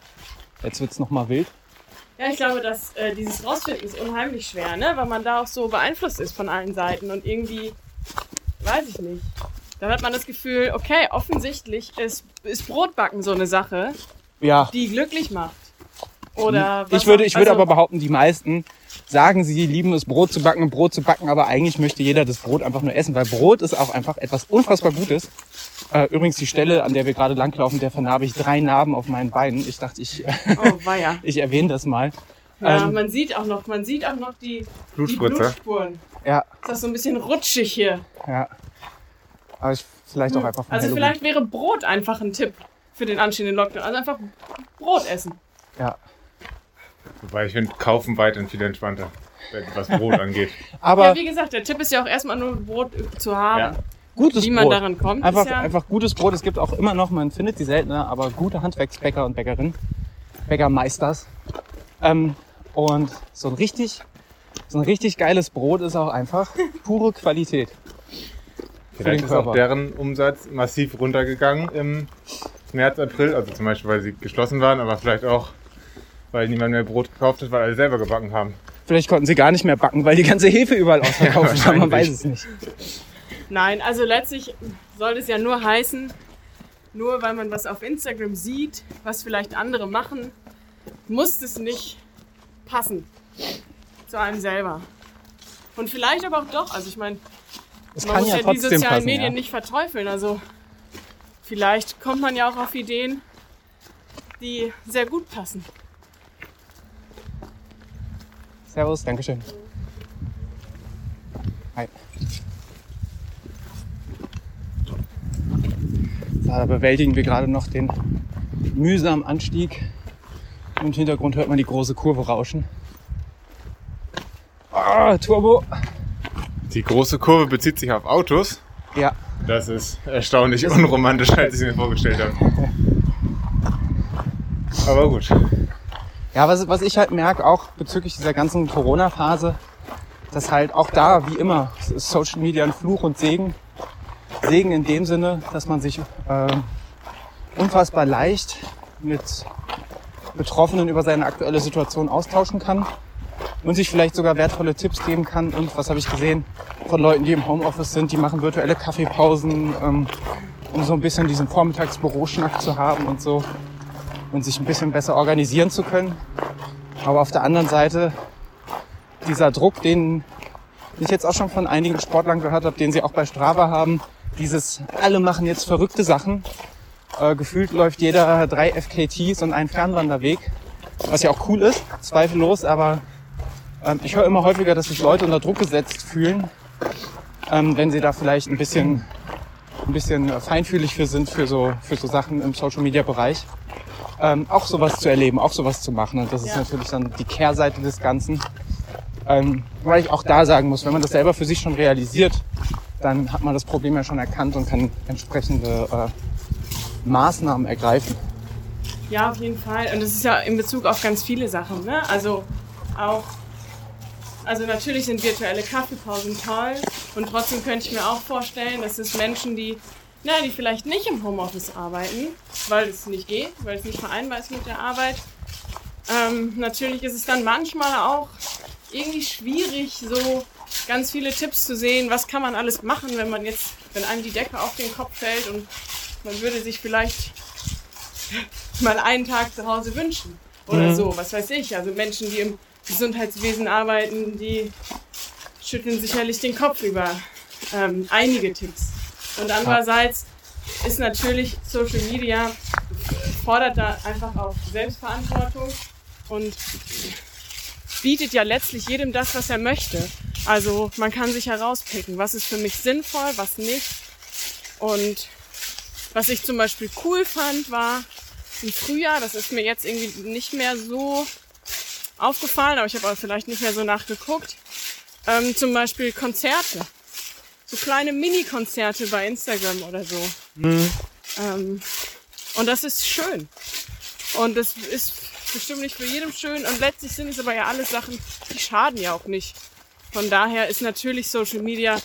Jetzt wird's noch mal wild. Ja, ich glaube, dass äh, dieses Rausfinden ist unheimlich schwer, ne? weil man da auch so beeinflusst ist von allen Seiten und irgendwie, weiß ich nicht. Dann hat man das Gefühl, okay, offensichtlich ist, ist Brotbacken so eine Sache, Ja, die glücklich macht. Oder was ich würde, ich würde also, aber behaupten, die meisten sagen, sie lieben es, Brot zu backen und Brot zu backen, aber eigentlich möchte jeder das Brot einfach nur essen, weil Brot ist auch einfach etwas unfassbar Gutes. Äh, übrigens die Stelle, an der wir gerade langlaufen, der vernarbe ich drei Narben auf meinen Beinen. Ich dachte, ich, Oh, weia. ich erwähne das mal. Ja, Ähm, man sieht auch noch, man sieht auch noch die, die. Blutspuren. Ja, Ist das so ein bisschen rutschig hier. ja. Aber ich, vielleicht auch einfach von Also Halloween. vielleicht wäre Brot einfach ein Tipp für den anstehenden Lockdown. Also einfach Brot essen. Ja. Wobei ich finde, kaufen weiterhin viel entspannter, was Brot angeht. Aber Ja, wie gesagt, der Tipp ist ja auch erstmal nur Brot zu haben. Ja. gutes Wie man Brot. daran kommt, Einfach, ist ja einfach gutes Brot. Es gibt auch immer noch, man findet die seltener, aber gute Handwerksbäcker und Bäckerinnen. Bäckermeisters. Ähm, und so ein richtig, so ein richtig geiles Brot ist auch einfach pure Qualität. Vielleicht ist auch deren Umsatz massiv runtergegangen im März, April. Also zum Beispiel, weil sie geschlossen waren, aber vielleicht auch, weil niemand mehr Brot gekauft hat, weil alle selber gebacken haben. Vielleicht konnten sie gar nicht mehr backen, weil die ganze Hefe überall ausverkauft Ja, war. Man weiß es nicht. Nein, also letztlich soll es ja nur heißen, nur weil man was auf Instagram sieht, was vielleicht andere machen, muss es nicht passen zu einem selber. Und vielleicht aber auch doch. Also ich meine, Es man kann muss ja ja, die sozialen passen. Medien Ja. nicht verteufeln. Also vielleicht kommt man ja auch auf Ideen, die sehr gut passen. Servus, Dankeschön. Hi. So, da bewältigen wir gerade noch den mühsamen Anstieg. Im Hintergrund hört man die große Kurve rauschen. Ah, Turbo. Die große Kurve bezieht sich auf Autos. Ja, Das ist erstaunlich unromantisch, als ich es mir vorgestellt habe. Aber gut. Ja, was, was ich halt merke, auch bezüglich dieser ganzen Corona-Phase, dass halt auch da, wie immer, ist Social Media ein Fluch und Segen. Segen in dem Sinne, dass man sich ähm, unfassbar leicht mit Betroffenen über seine aktuelle Situation austauschen kann und sich vielleicht sogar wertvolle Tipps geben kann. Und was habe ich gesehen von Leuten, die im Homeoffice sind, die machen virtuelle Kaffeepausen, ähm, um so ein bisschen diesen Vormittagsbüroschnack zu haben und so und sich ein bisschen besser organisieren zu können. Aber auf der anderen Seite dieser Druck, den ich jetzt auch schon von einigen Sportlern gehört habe, den sie auch bei Strava haben, dieses alle machen jetzt verrückte Sachen. Äh, gefühlt läuft jeder drei FKTs und einen Fernwanderweg, was ja auch cool ist, zweifellos, aber ähm, ich höre immer häufiger, dass sich Leute unter Druck gesetzt fühlen, ähm, wenn sie da vielleicht ein bisschen, ein bisschen feinfühlig für sind für so, für so Sachen im Social Media Bereich ähm, auch sowas zu erleben, auch sowas zu machen. Und das ist Ja. natürlich dann die Kehrseite des Ganzen. Ähm, weil ich auch da sagen muss, wenn man das selber für sich schon realisiert, dann hat man das Problem ja schon erkannt und kann entsprechende äh, Maßnahmen ergreifen. Ja, auf jeden Fall. Und das ist ja in Bezug auf ganz viele Sachen. Ne? Also auch, also natürlich sind virtuelle Kaffeepausen toll. Und trotzdem könnte ich mir auch vorstellen, dass es Menschen, die, na, die vielleicht nicht im Homeoffice arbeiten, weil es nicht geht, weil es nicht vereinbar ist mit der Arbeit. Ähm, natürlich ist es dann manchmal auch irgendwie schwierig, so ganz viele Tipps zu sehen, was kann man alles machen, wenn man jetzt, wenn einem die Decke auf den Kopf fällt und man würde sich vielleicht mal einen Tag zu Hause wünschen. Oder Mhm. so, was weiß ich. Also Menschen, die im Gesundheitswesen arbeiten, die schütteln sicherlich den Kopf über ähm, einige Tipps. Und andererseits ist natürlich Social Media fordert da einfach auch Selbstverantwortung und bietet ja letztlich jedem das, was er möchte. Also man kann sich herauspicken, was ist für mich sinnvoll, was nicht. Und was ich zum Beispiel cool fand, war im Frühjahr, das ist mir jetzt irgendwie nicht mehr so aufgefallen, aber ich habe auch vielleicht nicht mehr so nachgeguckt, ähm, zum Beispiel Konzerte. So kleine Mini-Konzerte bei Instagram oder so. Ähm, und das ist schön. Und das ist bestimmt nicht für jedem schön. Und letztlich sind es aber ja alles Sachen, die schaden ja auch nicht. Von daher ist natürlich Social Media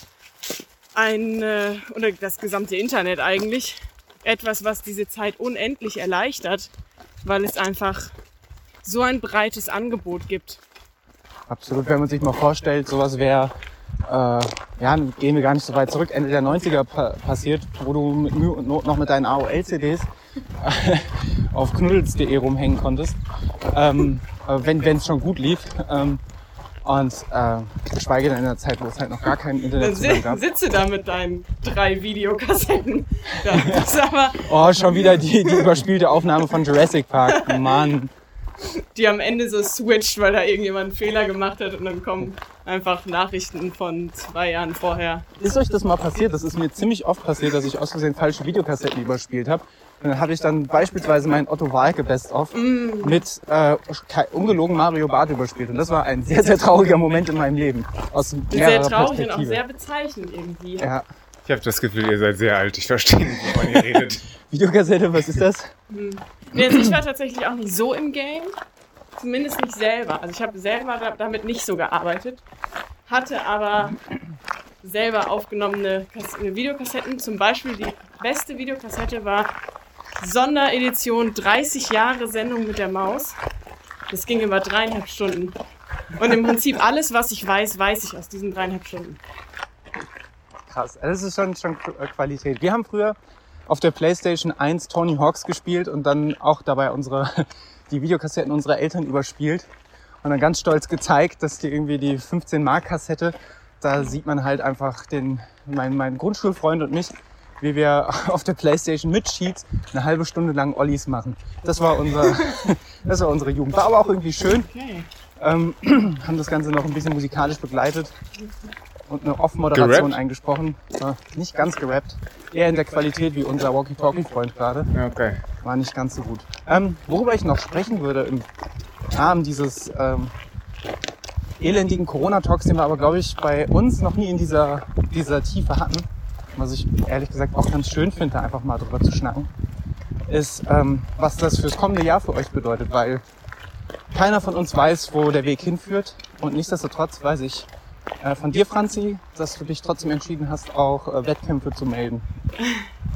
ein, äh, oder das gesamte Internet eigentlich, etwas, was diese Zeit unendlich erleichtert, weil es einfach so ein breites Angebot gibt. Absolut, wenn man sich mal vorstellt, sowas wäre, äh, ja, gehen wir gar nicht so weit zurück, Ende der 90er pa passiert, wo du mit Mühe und Not noch mit deinen AOL-CDs auf knuddels.de rumhängen konntest, ähm, äh, wenn es schon gut lief. Ähm, und äh, geschweige denn in der Zeit, wo es halt noch gar keinen Dann si gab. sitze da mit deinen drei Videokassetten. Das ist aber, Oh, schon wieder die, die überspielte Aufnahme von Jurassic Park. Mann. Die am Ende so switcht, weil da irgendjemand einen Fehler gemacht hat und dann kommen einfach Nachrichten von zwei Jahren vorher. Ist euch das mal passiert? Das ist mir ziemlich oft passiert, dass ich aus Versehen falsche Videokassetten überspielt habe. Und dann habe ich dann beispielsweise mein Otto Walke Best of mit äh, ungelogen Mario Barth überspielt. Und das war ein sehr, sehr trauriger Moment in meinem Leben. Aus Sehr mehrerer traurig und auch Perspektive. sehr bezeichnend irgendwie. Ja. Ich habe das Gefühl, ihr seid sehr alt. Ich verstehe nicht, wovon ihr redet. Videokassette, was ist das? Nee, also ich war tatsächlich auch nicht so im Game. Zumindest nicht selber. Also ich habe selber da- damit nicht so gearbeitet. Hatte aber selber aufgenommene Kass- äh, Videokassetten. Zum Beispiel die beste Videokassette war Sonderedition 30 Jahre Sendung mit der Maus. Das ging über dreieinhalb Stunden. Und im Prinzip alles, was ich weiß, weiß ich aus diesen dreieinhalb Stunden. Krass. Das ist schon, schon äh, Qualität. Wir haben früher auf der Playstation 1 Tony Hawks gespielt und dann auch dabei unsere, die Videokassetten unserer Eltern überspielt. Und dann ganz stolz gezeigt, dass die irgendwie die 15 Mark Kassette, da sieht man halt einfach den, mein, mein Grundschulfreund und mich, wie wir auf der Playstation mit Sheets eine halbe Stunde lang Ollies machen. Das war unser, das war unsere Jugend. War aber auch irgendwie schön. Ähm, haben das Ganze noch ein bisschen musikalisch begleitet und eine Off-Moderation eingesprochen. War nicht ganz gerappt. Eher in der Qualität wie unser Walkie-Talkie-Freund gerade. Okay. War nicht ganz so gut. Ähm, worüber ich noch sprechen würde im Rahmen dieses ähm, elendigen Corona-Talks, den wir aber, glaube ich, bei uns noch nie in dieser, dieser Tiefe hatten, was ich ehrlich gesagt auch ganz schön finde, einfach mal drüber zu schnacken, ist, ähm, was das fürs kommende Jahr für euch bedeutet, weil keiner von uns weiß, wo der Weg hinführt. Und nichtsdestotrotz weiß ich von dir, Franzi, dass du dich trotzdem entschieden hast, auch äh, Wettkämpfe zu melden.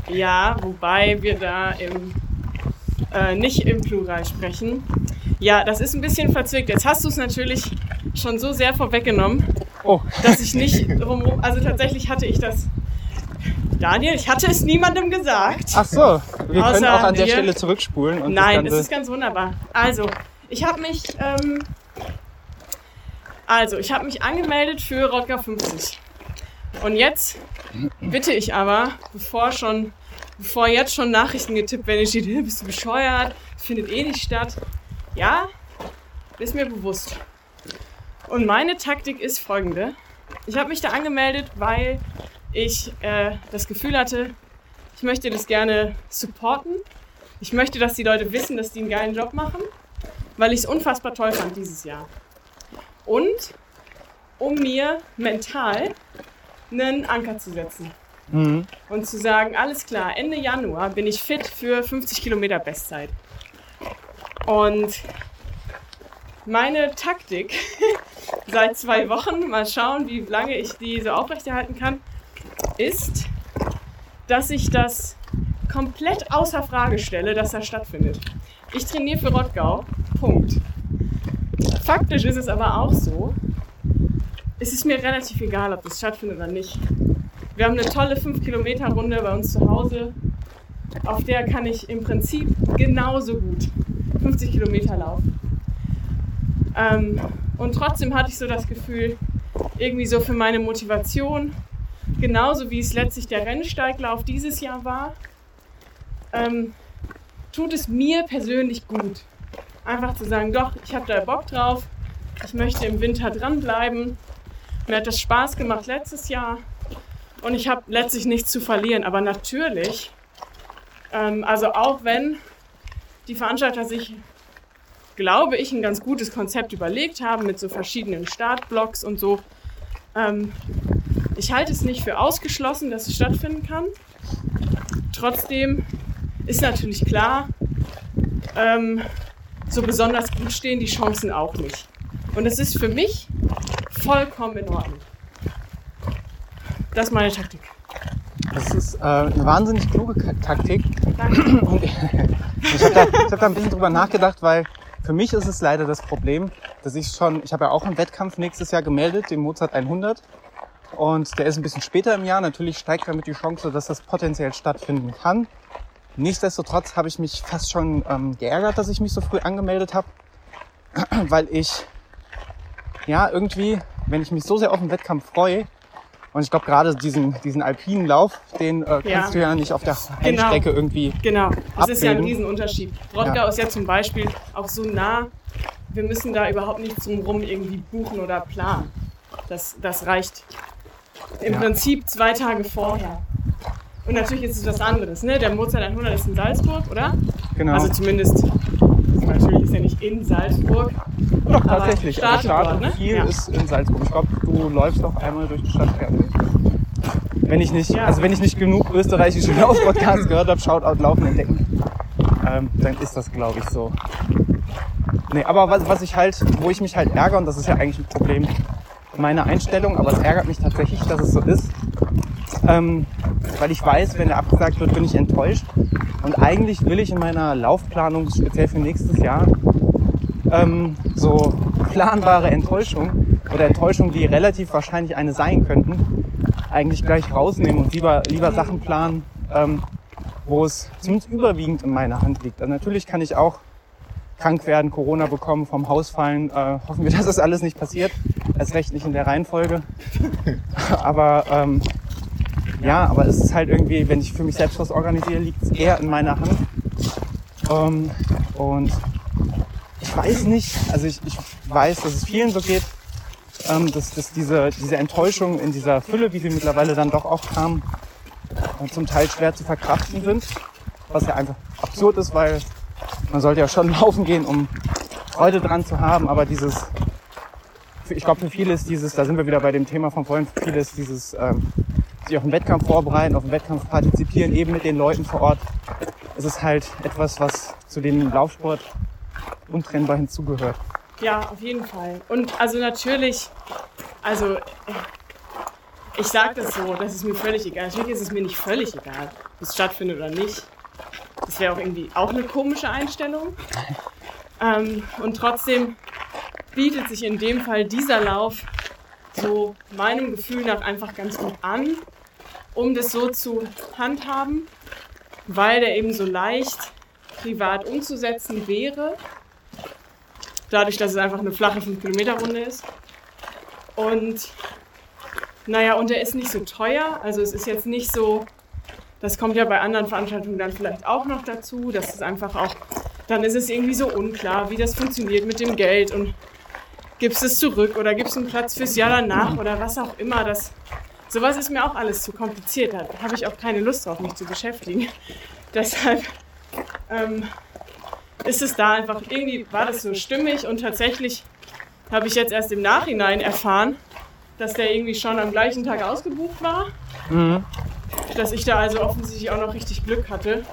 Ja, wobei wir da im, äh, nicht im Plural sprechen. Ja, das ist ein bisschen verzwickt. Jetzt hast du es natürlich schon so sehr vorweggenommen, Oh, dass ich nicht drumherum. Also tatsächlich hatte ich das. Daniel, ich hatte es niemandem gesagt. ach so, wir können auch an der. Stelle zurückspulen. Und Nein, das das Ganze, ist ganz wunderbar. Also, ich habe mich, ähm, also ich habe mich angemeldet für Rotka 50. Und jetzt bitte ich aber, bevor schon, bevor jetzt schon Nachrichten getippt werden, steht, "Hä, bist du bescheuert, findet eh nicht statt. Ja, ist mir bewusst. Und meine Taktik ist folgende. Ich habe mich da angemeldet, weil ich äh, das Gefühl hatte, ich möchte das gerne supporten. Ich möchte, dass die Leute wissen, dass die einen geilen Job machen, weil ich es unfassbar toll fand dieses Jahr. Und um mir mental einen Anker zu setzen. Mhm. Und zu sagen, alles klar, Ende Januar bin ich fit für 50 Kilometer Bestzeit. Und meine Taktik seit zwei Wochen, mal schauen, wie lange ich die so aufrechterhalten kann, ist, dass ich das komplett außer Frage stelle, dass das stattfindet. Ich trainiere für Rottgau. Punkt. Faktisch ist es aber auch so, es ist mir relativ egal, ob das stattfindet oder nicht. Wir haben eine tolle 5-Kilometer-Runde bei uns zu Hause. Auf der kann ich im Prinzip genauso gut 50 Kilometer laufen. Ähm, und trotzdem hatte ich so das Gefühl, irgendwie so für meine Motivation, genauso wie es letztlich der Rennsteiglauf dieses Jahr war, ähm, tut es mir persönlich gut. Einfach zu sagen, doch, ich habe da Bock drauf, ich möchte im Winter dranbleiben. Mir hat das Spaß gemacht letztes Jahr und ich habe letztlich nichts zu verlieren. Aber natürlich, ähm, also auch wenn die Veranstalter sich, glaube ich, ein ganz gutes Konzept überlegt haben mit so verschiedenen Startblocks und so, ähm, ich halte es nicht für ausgeschlossen, dass es stattfinden kann. Trotzdem ist natürlich klar, ähm, so besonders gut stehen die Chancen auch nicht. Und es ist für mich vollkommen in Ordnung. Das ist meine Taktik. Das ist äh, eine wahnsinnig kluge Taktik. Danke. Und ich habe da, ich hab da ein bisschen drüber nachgedacht, weil für mich ist es leider das Problem, dass ich schon, ich habe ja auch einen Wettkampf nächstes Jahr gemeldet, den Mozart 100. Und der ist ein bisschen später im Jahr. Natürlich steigt damit die Chance, dass das potenziell stattfinden kann. Nichtsdestotrotz habe ich mich fast schon ähm, geärgert, dass ich mich so früh angemeldet habe, weil ich ja irgendwie, wenn ich mich so sehr auf den Wettkampf freue, und ich glaube gerade diesen, diesen alpinen Lauf, den äh, kannst Ja. du ja nicht auf der Genau. Heimstrecke irgendwie. Genau, das ist ja ein Abbilden. Riesenunterschied. Rottgau Ja. ist ja zum Beispiel auch so nah, wir müssen da überhaupt nichts drumherum irgendwie buchen oder planen. Das, das reicht im Ja. Prinzip zwei Tage vorher. Und natürlich ist es was anderes, ne? Der Mozart 100 ist in Salzburg, oder? Genau. Also zumindest, natürlich ist er nicht in Salzburg. Doch, tatsächlich. Also startet Start und ne? Ziel Ja. ist in Salzburg. Ich glaube, du läufst auch einmal durch die Stadt fertig. Wenn ich nicht, Ja. also wenn ich nicht genug österreichische Laufpodcasts gehört habe, Shoutout Laufen entdecken, ähm, dann ist das, glaube ich, so. Nee, aber was, was ich halt, wo ich mich halt ärgere, und das ist ja eigentlich ein Problem meiner Einstellung, aber es ärgert mich tatsächlich, dass es so ist. Ähm, weil ich weiß, wenn er abgesagt wird, bin ich enttäuscht. Und eigentlich will ich in meiner Laufplanung, speziell für nächstes Jahr, ähm, so planbare Enttäuschungen oder Enttäuschungen, die relativ wahrscheinlich eine sein könnten, eigentlich gleich rausnehmen und lieber, lieber Sachen planen, ähm, wo es zumindest überwiegend in meiner Hand liegt. Also natürlich kann ich auch krank werden, Corona bekommen, vom Haus fallen. Äh, hoffen wir, dass das alles nicht passiert. Erst recht nicht in der Reihenfolge. aber ähm, ja, aber es ist halt irgendwie, wenn ich für mich selbst was organisiere, liegt es eher in meiner Hand. Ähm, und ich weiß nicht, also ich, ich weiß, dass es vielen so geht, ähm, dass, dass diese, diese Enttäuschung in dieser Fülle, wie sie mittlerweile dann doch auch kam, äh, zum Teil schwer zu verkraften sind. Was ja einfach absurd ist, weil man sollte ja schon laufen gehen, um Freude dran zu haben, aber dieses, ich glaube für viele ist dieses, da sind wir wieder bei dem Thema von vorhin, für viele ist dieses, ähm, sich auf den Wettkampf vorbereiten, auf den Wettkampf partizipieren, eben mit den Leuten vor Ort. Es ist halt etwas, was zu dem Laufsport untrennbar hinzugehört. Ja, auf jeden Fall. Und also natürlich, also ich sage das so, das ist mir völlig egal. Natürlich ist es mir nicht völlig egal, ob es stattfindet oder nicht. Das wäre auch irgendwie auch eine komische Einstellung. Ähm, und trotzdem bietet sich in dem Fall dieser Lauf so meinem Gefühl nach einfach ganz gut an, um das so zu handhaben, weil der eben so leicht privat umzusetzen wäre dadurch, dass es einfach eine flache 5-Kilometer-Runde ist. Und naja, und der ist nicht so teuer. Also es ist jetzt nicht so, das kommt ja bei anderen Veranstaltungen dann vielleicht auch noch dazu, dass es einfach auch, dann ist es irgendwie so unklar, wie das funktioniert mit dem Geld und gibst es zurück oder gibst einen Platz fürs Jahr danach oder was auch immer. Das, sowas ist mir auch alles zu kompliziert. Da habe ich auch keine Lust drauf, mich zu beschäftigen. Deshalb ähm, ist es da einfach, irgendwie war das so stimmig und tatsächlich habe ich jetzt erst im Nachhinein erfahren, dass der irgendwie schon am gleichen Tag ausgebucht war. Dass ich da also offensichtlich auch noch richtig Glück hatte.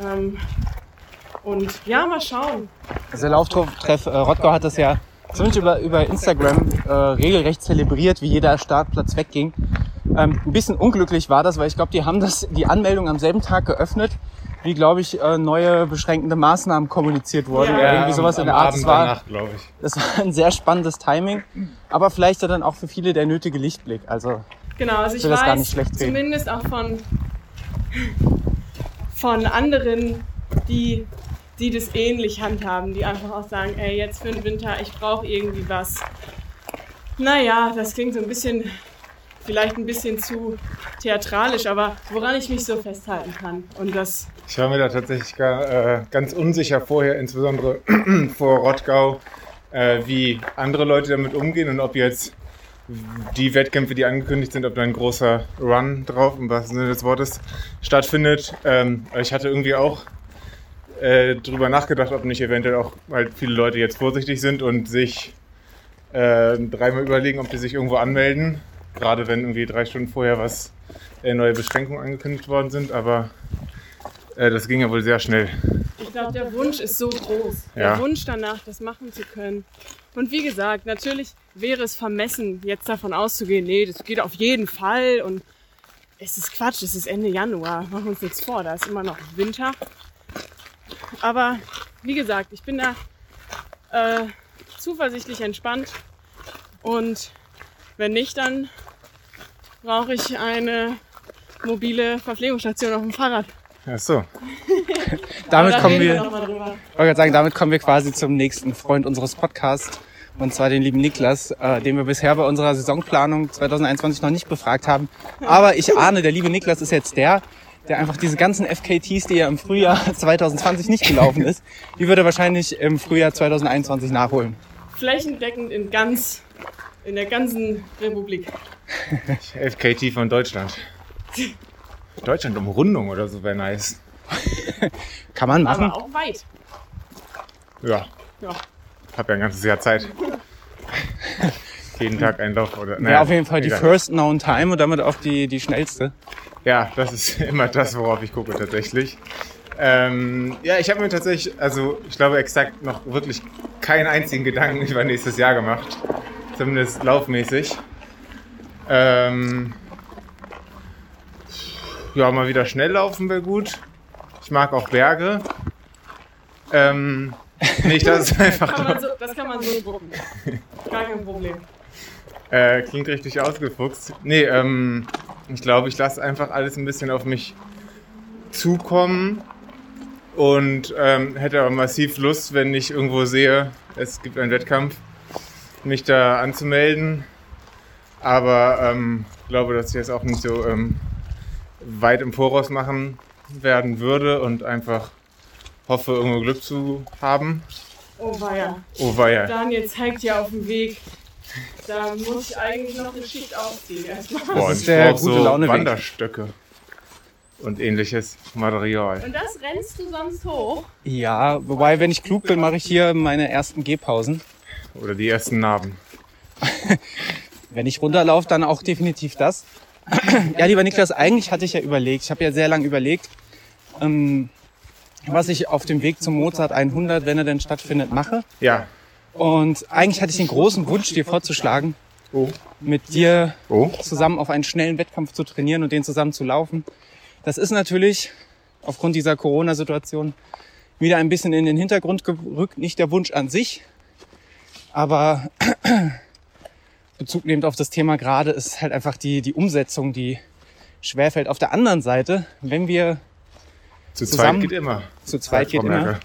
Ähm, und ja, mal schauen. Also der Lauftreff äh, Rottgau hat das ja zumindest über, über Instagram äh, regelrecht zelebriert, wie jeder Startplatz wegging. Ähm, ein bisschen unglücklich war das, weil ich glaube, die haben das, die Anmeldung am selben Tag geöffnet, wie, glaube ich, äh, neue beschränkende Maßnahmen kommuniziert wurden. Ja. oder irgendwie sowas in der Art. Das Abend war, danach, glaube ich. das war ein sehr spannendes Timing, aber vielleicht ja dann auch für viele der nötige Lichtblick. Also Genau, also ich will das gar weiß nicht schlecht reden. zumindest auch von, von anderen, die, die das ähnlich handhaben, die einfach auch sagen, ey, jetzt für den Winter, ich brauche irgendwie was. Naja, das klingt so ein bisschen, vielleicht ein bisschen zu theatralisch, aber woran ich mich so festhalten kann. Und das, Ich war mir da tatsächlich gar, äh, ganz unsicher vorher, insbesondere vor Rottgau, äh, wie andere Leute damit umgehen und ob jetzt die Wettkämpfe, die angekündigt sind, ob da ein großer Run drauf, im wahrsten Sinne des Wortes, stattfindet. Ähm, ich hatte irgendwie auch äh, drüber nachgedacht, ob nicht eventuell auch halt viele Leute jetzt vorsichtig sind und sich äh, dreimal überlegen, ob die sich irgendwo anmelden. Gerade wenn irgendwie drei Stunden vorher was äh, neue Beschränkungen angekündigt worden sind. Aber äh, das ging ja wohl sehr schnell. ich glaube, der Wunsch ist so groß. Der Ja. Wunsch danach, das machen zu können. Und wie gesagt, natürlich wäre es vermessen, jetzt davon auszugehen, nee, das geht auf jeden Fall und es ist Quatsch, es ist Ende Januar, machen wir uns nichts vor, da ist immer noch Winter. Aber wie gesagt, ich bin da äh, zuversichtlich entspannt und wenn nicht, dann brauche ich eine mobile Verpflegungsstation auf dem Fahrrad. Ach so. damit Da kommen wir, drüber. Ich wollte gerade sagen, damit kommen wir quasi zum nächsten Freund unseres Podcasts. Und zwar den lieben Niklas, äh, den wir bisher bei unserer Saisonplanung 2021 noch nicht befragt haben. Aber ich ahne, der liebe Niklas ist jetzt der, der einfach diese ganzen FKTs, die er im Frühjahr 2020 nicht gelaufen ist, die würde er wahrscheinlich im Frühjahr 2021 nachholen. flächendeckend in ganz, in der ganzen Republik. FKT von Deutschland. Deutschland-Umrundung oder so wäre nice. Kann man machen. Aber auch weit. Ja, Ja. hab ja ein ganzes Jahr Zeit. Jeden Tag ein Lauf oder. Wäre auf jeden Fall die egal. first known time und damit auch die, die schnellste. Ja, das ist immer das, worauf ich gucke tatsächlich. Ähm, ja, ich habe mir tatsächlich, also ich glaube exakt noch wirklich keinen einzigen Gedanken über nächstes Jahr gemacht. Zumindest laufmäßig. Ähm, ja, mal wieder schnell laufen wäre gut. Ich mag auch Berge. Ähm, nicht, das ist einfach Kann man so, das kann man so drucken. Gar kein Problem. Äh, klingt richtig ausgefuchst. Nee, ähm, ich glaube, ich lasse einfach alles ein bisschen auf mich zukommen und ähm, hätte aber massiv Lust, wenn ich irgendwo sehe, es gibt einen Wettkampf, mich da anzumelden. Aber ähm, glaube, dass ich das auch nicht so ähm, weit im Voraus machen werden würde und einfach hoffe, irgendwo Glück zu haben. Oh weia. Oh weia. Daniel zeigt ja auf dem Weg. Da muss ich eigentlich noch eine Schicht aufziehen erstmal. Boah, ich der brauche gute so Laune-Weg. Wanderstöcke und ähnliches Material. Und das rennst du sonst hoch? Ja, wobei, wenn ich klug bin, mache ich hier meine ersten Gehpausen. Oder die ersten Narben. Wenn ich runterlaufe, dann auch definitiv das. ja, lieber Niklas, eigentlich hatte ich ja überlegt, ich habe ja sehr lange überlegt, ähm, was ich auf dem Weg zum Mozart 100, wenn er denn stattfindet, mache. Ja. Und eigentlich hatte ich den großen Wunsch, dir vorzuschlagen, Oh. mit dir Oh. zusammen auf einen schnellen Wettkampf zu trainieren und den zusammen zu laufen. Das ist natürlich aufgrund dieser Corona-Situation wieder ein bisschen in den Hintergrund gerückt. Nicht der Wunsch an sich, aber Bezug nehmend auf das Thema gerade ist halt einfach die, die Umsetzung, die schwerfällt. Auf der anderen Seite, wenn wir Zu Zusammen- zweit geht immer. zu zweit geht immer, Merkel.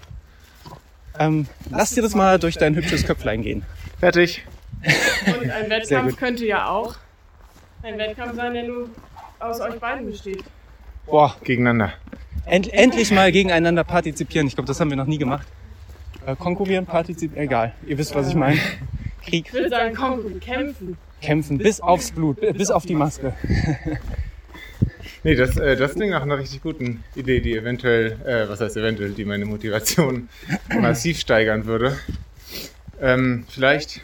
Ähm, lass dir das mal durch dein hübsches Köpflein gehen. Fertig. Und ein Wettkampf könnte ja auch ein Wettkampf sein, der nur aus euch beiden besteht. Boah, Gegeneinander. End, endlich mal gegeneinander partizipieren. Ich glaube, das haben wir noch nie gemacht. Äh, konkurrieren, partizipieren, egal. Ihr wisst, was ich meine. Krieg, Ich würde sagen, kämpfen. kämpfen, bis aufs Blut, bis auf die Maske. Nee, das, äh, das klingt nach einer richtig guten Idee, die eventuell, äh, was heißt eventuell, die meine Motivation massiv steigern würde. Ähm, vielleicht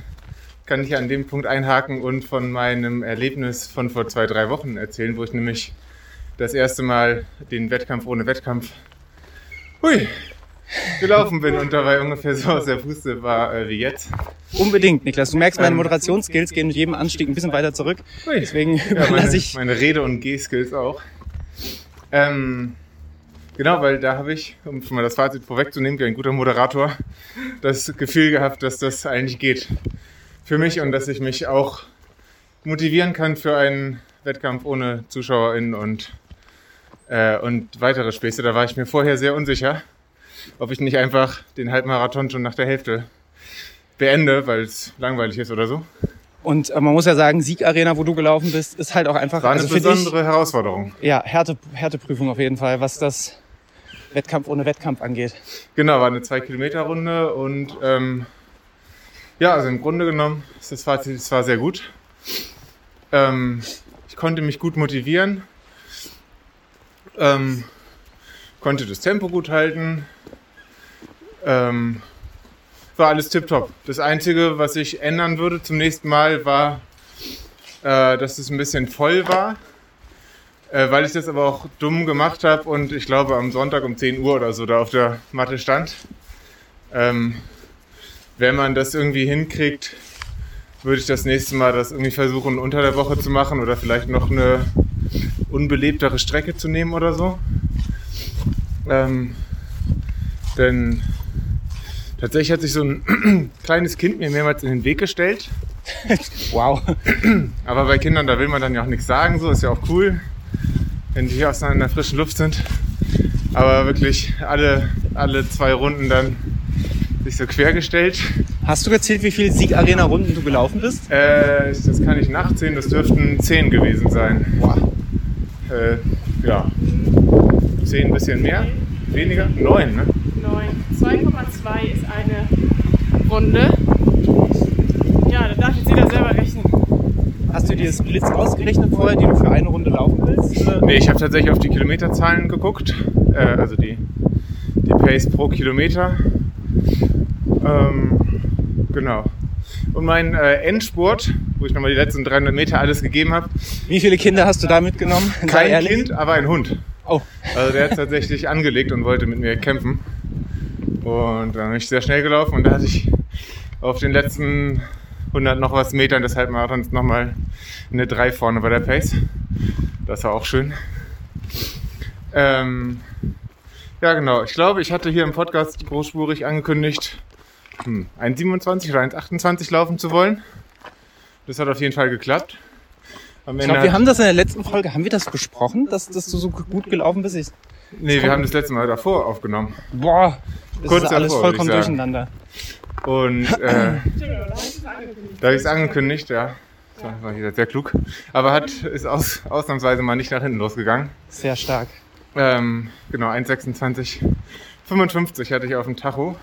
kann ich an dem Punkt einhaken und von meinem Erlebnis von vor zwei, drei Wochen erzählen, wo ich nämlich das erste Mal den Wettkampf ohne Wettkampf hui, gelaufen bin und dabei ungefähr so aus der Puste war äh, wie jetzt. Unbedingt, Niklas. Du merkst, meine Ähm. Moderationsskills gehen mit jedem Anstieg ein bisschen weiter zurück. Deswegen Ja, meine, ich. meine Rede- und G-Skills auch. Ähm, genau, weil da habe ich, um schon mal das Fazit vorwegzunehmen, wie ein guter Moderator, das Gefühl gehabt, dass das eigentlich geht für mich und dass ich mich auch motivieren kann für einen Wettkampf ohne ZuschauerInnen und, äh, und weitere Späße. Da war ich mir vorher sehr unsicher, ob ich nicht einfach den Halbmarathon schon nach der Hälfte beende, weil es langweilig ist oder so. Und äh, man muss ja sagen, Siegarena, wo du gelaufen bist, ist halt auch einfach War eine also besondere Herausforderung. dich, ja, Härte, Härteprüfung auf jeden Fall, was das Wettkampf ohne Wettkampf angeht. Genau, war eine 2-Kilometer-Runde und ähm, ja, also im Grunde genommen ist das Fazit, es war sehr gut. Ähm, ich konnte mich gut motivieren, ähm, konnte das Tempo gut halten, ähm, war alles tipptopp. Das Einzige, was ich ändern würde zum nächsten Mal, war, äh, dass es ein bisschen voll war. Äh, weil ich das aber auch dumm gemacht habe und ich glaube am Sonntag um 10 Uhr oder so da auf der Matte stand. Ähm, wenn man das irgendwie hinkriegt, würde ich das nächste Mal das irgendwie versuchen unter der Woche zu machen oder vielleicht noch eine unbelebtere Strecke zu nehmen oder so. Ähm, denn tatsächlich hat sich so ein kleines Kind mir mehrmals in den Weg gestellt. Wow. Aber bei Kindern, da will man dann ja auch nichts sagen, so ist ja auch cool, wenn die hier aus einer frischen Luft sind. Aber wirklich alle, alle zwei Runden dann sich so quergestellt. Hast du gezählt, wie viele Siegarena-Runden du gelaufen bist? Äh, das kann ich nachzählen, das dürften zehn gewesen sein. Boah. Äh, ja, zehn ein bisschen mehr, weniger, neun, ne? 9. 2,2 ist eine Runde. Ja, da darf jetzt jeder selber rechnen. Hast du dir das Blitz ausgerechnet vorher, die du für eine Runde laufen willst? Oder? Nee, ich habe tatsächlich auf die Kilometerzahlen geguckt. Äh, also die, die Pace pro Kilometer. Ähm, genau. Und mein äh, Endspurt, wo ich nochmal die letzten 300 Meter alles gegeben habe, Wie viele Kinder hast du da mitgenommen? Kein. Kind, aber ein Hund. Oh, Also der hat tatsächlich angelegt und wollte mit mir kämpfen. Und dann bin ich sehr schnell gelaufen und da hatte ich auf den letzten 100 noch was Metern des Halbmarathons nochmal eine 3 vorne bei der Pace. Das war auch schön. Ähm, ja, genau. Ich glaube, ich hatte hier im Podcast großspurig angekündigt, hm, 1,27 oder 1,28 laufen zu wollen. Das hat auf jeden Fall geklappt. Am ich glaube, wir haben das in der letzten Folge, haben wir das besprochen, dass, dass du so gut gelaufen bist? Ich, nee, wir haben das letzte Mal davor aufgenommen. boah, das Kurz ist alles davor, vollkommen durcheinander. Und äh, da habe ich es angekündigt, ja. Das war- wieder sehr klug. Aber hat ist aus, ausnahmsweise mal nicht nach hinten losgegangen. Sehr stark. Ähm, genau, 1,26, 55 hatte ich auf dem Tacho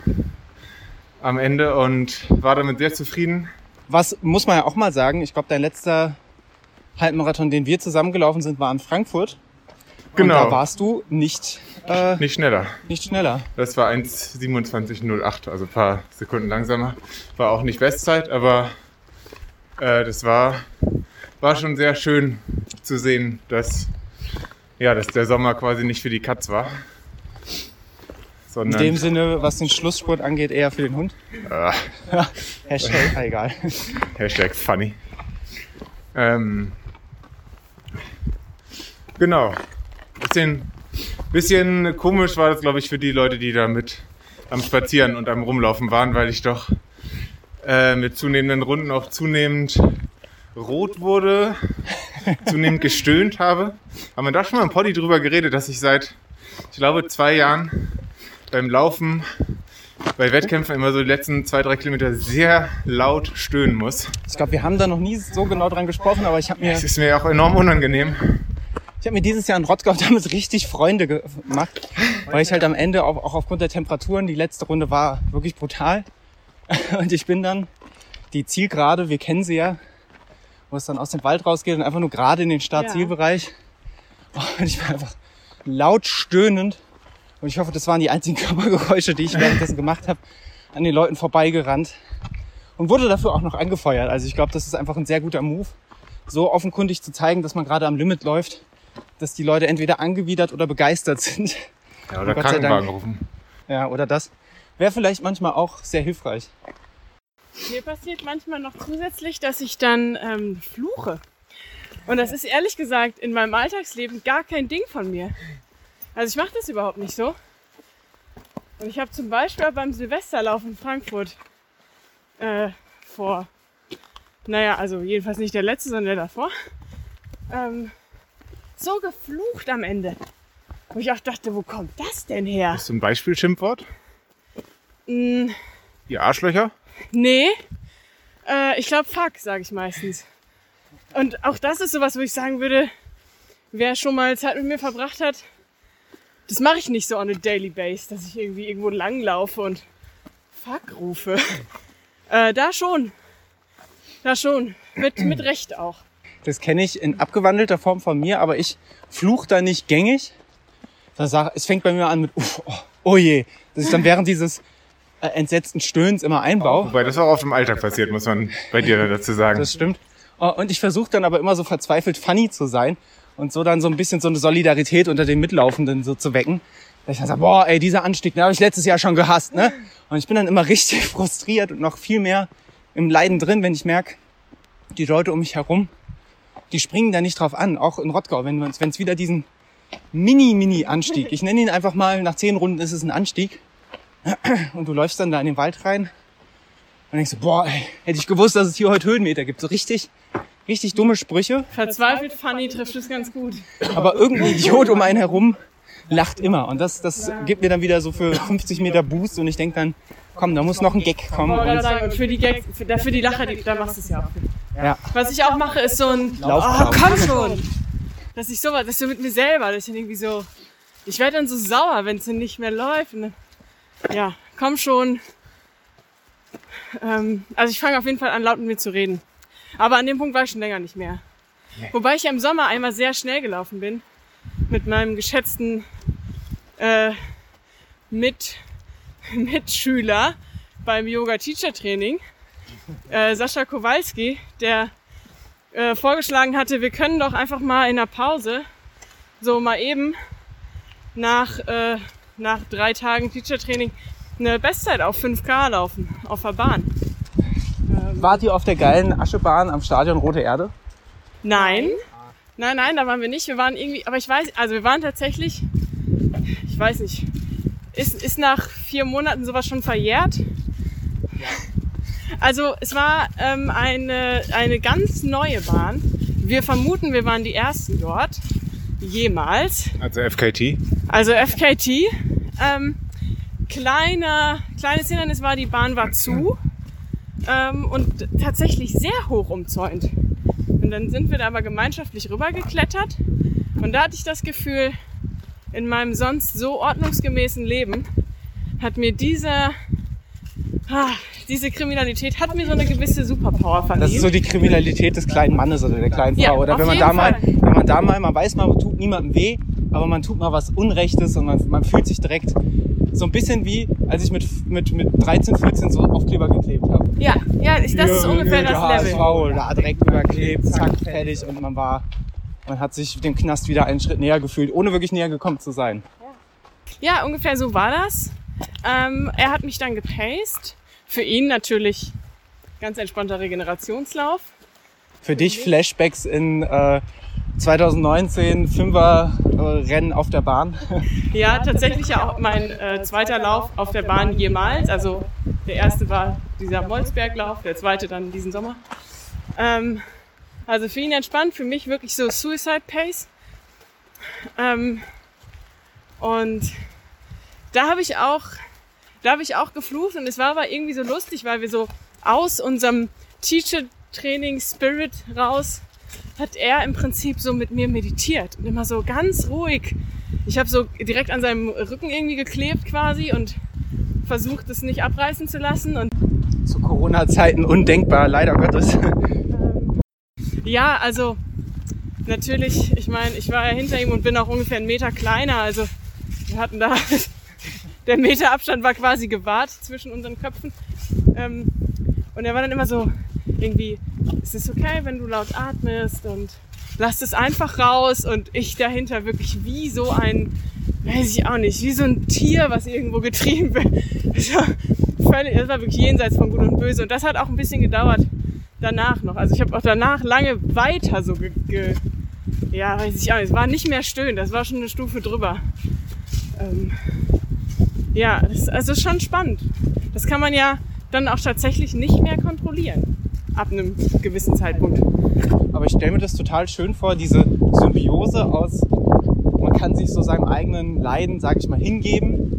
am Ende und war damit sehr zufrieden. Was muss man ja auch mal sagen, ich glaube, dein letzter Halbmarathon, den wir zusammengelaufen sind, war in Frankfurt. Und Genau. da warst du nicht, äh, Nicht schneller. nicht schneller. Das war 1,27,08, also ein paar Sekunden langsamer. War auch nicht Bestzeit, aber äh, das war, war schon sehr schön zu sehen, dass, ja, dass der Sommer quasi nicht für die Katz war. In dem Sinne, was den Schlussspurt angeht, eher für den Hund. Ah, Hashtag, ah, egal. Hashtag funny. Ähm, genau. Bisschen, bisschen komisch war das, glaube ich, für die Leute, die da mit am Spazieren und am Rumlaufen waren, weil ich doch äh, mit zunehmenden Runden auch zunehmend rot wurde, zunehmend gestöhnt habe. Haben wir da schon mal im Poddy drüber geredet, dass ich seit, ich glaube, zwei Jahren beim Laufen bei Wettkämpfen immer so die letzten zwei, drei Kilometer sehr laut stöhnen muss. Ich glaube, wir haben da noch nie so genau dran gesprochen, aber ich habe mir, Es ist mir auch enorm unangenehm. Ich hab mir dieses Jahr in Rottgau damit richtig Freunde ge- gemacht, weil ich halt am Ende auch, auch aufgrund der Temperaturen, die letzte Runde war wirklich brutal. Und ich bin dann die Zielgerade, wir kennen sie ja, wo es dann aus dem Wald rausgeht und einfach nur gerade in den Start-Zielbereich. Und ich war einfach laut stöhnend. Und ich hoffe, das waren die einzigen Körpergeräusche, die ich währenddessen gemacht habe, an den Leuten vorbeigerannt. Und wurde dafür auch noch angefeuert. Also ich glaube, das ist einfach ein sehr guter Move, so offenkundig zu zeigen, dass man gerade am Limit läuft, dass die Leute entweder angewidert oder begeistert sind. Ja, oder Krankenwagen rufen. Ja, oder das. Wäre vielleicht manchmal auch sehr hilfreich. Mir passiert manchmal noch zusätzlich, dass ich dann ähm, fluche. Und das ist ehrlich gesagt in meinem Alltagsleben gar kein Ding von mir. Also ich mache das überhaupt nicht so. Und ich habe zum Beispiel beim Silvesterlauf in Frankfurt äh, vor, naja, also jedenfalls nicht der letzte, sondern der davor, ähm, so geflucht am Ende. Wo ich auch dachte, wo kommt das denn her? Hast du ein Beispiel-Schimpfwort? Mm, Die Arschlöcher? Nee, äh, ich glaube fuck, sage ich meistens. Und auch das ist sowas, wo ich sagen würde, wer schon mal Zeit mit mir verbracht hat, das mache ich nicht so on a daily base, dass ich irgendwie irgendwo langlaufe und fuck rufe. äh, da schon. Da schon. Mit, mit Recht auch. Das kenne ich in abgewandelter Form von mir, aber ich fluch da nicht gängig. Da sag, es fängt bei mir an mit, uff, oh, oh je, dass ich dann während dieses äh, entsetzten Stöhns immer einbaue. Wobei das auch oft im Alltag passiert, muss man bei dir dazu sagen. Das stimmt. Oh, Und ich versuche dann aber immer so verzweifelt funny zu sein und so dann so ein bisschen so eine Solidarität unter den Mitlaufenden so zu wecken. Dass ich dann sage, boah, ey, dieser Anstieg, den habe ich letztes Jahr schon gehasst, ne? Und ich bin dann immer richtig frustriert und noch viel mehr im Leiden drin, wenn ich merke, die Leute um mich herum, die springen da nicht drauf an. Auch in Rottgau, wenn es wieder diesen Mini-Mini-Anstieg, ich nenne ihn einfach mal, nach zehn Runden ist es ein Anstieg, und du läufst dann da in den Wald rein und denkst so, boah, ey, hätte ich gewusst, dass es hier heute Höhenmeter gibt. So richtig, richtig dumme Sprüche. Verzweifelt funny trifft es ganz gut. Aber irgendein Idiot um einen herum lacht immer. Und das, das gibt mir dann wieder so für 50 Meter Boost. Und ich denk dann, komm, da muss noch ein Gag kommen. Und und für die Gags, für, für die Lacher, die, da machst du es ja auch. Ja. Was ich auch mache, ist so ein Oh, Laufplan. komm schon! Dass ich sowas, das ist so mit mir selber, dass ich dann irgendwie so, ich werde dann so sauer, wenn es dann nicht mehr läuft. Und dann, ja, komm schon. Ähm, also ich fange auf jeden Fall an, laut mit mir zu reden. Aber an dem Punkt war ich schon länger nicht mehr. Wobei ich im Sommer einmal sehr schnell gelaufen bin mit meinem geschätzten äh, mit Mitschüler beim Yoga-Teacher-Training, äh, Sascha Kowalski, der äh, vorgeschlagen hatte, wir können doch einfach mal in der Pause so mal eben nach, äh, nach drei Tagen Teacher-Training eine Bestzeit auf 5K laufen, auf der Bahn. Wart ihr auf der geilen Aschebahn am Stadion Rote Erde? Nein. Nein, nein, da waren wir nicht. Wir waren irgendwie, aber ich weiß, also wir waren tatsächlich, ich weiß nicht, ist, ist nach vier Monaten sowas schon verjährt? Also es war ähm, eine, eine ganz neue Bahn. Wir vermuten, wir waren die Ersten dort. Jemals. Also FKT. Also FKT. Ähm, kleiner, kleines Hindernis war, die Bahn war zu ähm, und tatsächlich sehr hoch umzäunt. Und dann sind wir da aber gemeinschaftlich rübergeklettert und da hatte ich das Gefühl, in meinem sonst so ordnungsgemäßen Leben hat mir diese, ah, diese Kriminalität hat mir so eine gewisse Superpower verliehen. Das ist so die Kriminalität des kleinen Mannes oder der kleinen Frau. Ja, oder wenn man da mal, Fall. wenn man da mal, man weiß mal, man tut niemandem weh, aber man tut mal was Unrechtes und man, man fühlt sich direkt so ein bisschen wie, als ich mit, mit, mit 13, 14 so Aufkleber geklebt habe. ja, ja, ich, das ist ungefähr hier, das Level. HSV, da direkt überklebt, zack, fertig und man war, man hat sich dem Knast wieder einen Schritt näher gefühlt, ohne wirklich näher gekommen zu sein. Ja, ungefähr so war das. Ähm, er hat mich dann gepaced. Für ihn natürlich ganz entspannter Regenerationslauf. Für dich Flashbacks in äh, 2019 Fünfer äh, Rennen auf der Bahn. Ja, tatsächlich ja auch mein äh, zweiter Lauf auf der Bahn jemals. Also der erste war dieser Molsberglauf, der zweite dann diesen Sommer. Ähm, also für ihn entspannt, für mich wirklich so Suicide Pace. Ähm, und da habe ich auch, da habe ich auch geflucht und es war aber irgendwie so lustig, weil wir so aus unserem Teacher Training Spirit raus hat er im Prinzip so mit mir meditiert und immer so ganz ruhig. Ich habe so direkt an seinem Rücken irgendwie geklebt quasi und versucht es nicht abreißen zu lassen und Zu Corona-Zeiten undenkbar, leider Gottes. Ja, also natürlich, ich meine, ich war ja hinter ihm und bin auch ungefähr einen Meter kleiner. Also wir hatten da, der Meter Abstand war quasi gewahrt zwischen unseren Köpfen. Ähm, und er war dann immer so, irgendwie, ist es okay, wenn du laut atmest und lass es einfach raus. Und ich dahinter wirklich wie so ein, weiß ich auch nicht, wie so ein Tier, was irgendwo getrieben wird. Das war, völlig, das war wirklich jenseits von Gut und Böse. Und das hat auch ein bisschen gedauert danach noch. Also ich habe auch danach lange weiter so ge, ge ja, weiß ich auch nicht. Es war nicht mehr stöhnen, das war schon eine Stufe drüber. Ähm, ja, das ist also schon spannend. Das kann man ja dann auch tatsächlich nicht mehr kontrollieren. Ab einem gewissen Zeitpunkt. Aber ich stelle mir das total schön vor, diese Symbiose aus, man kann sich so seinem eigenen Leiden, sage ich mal, hingeben.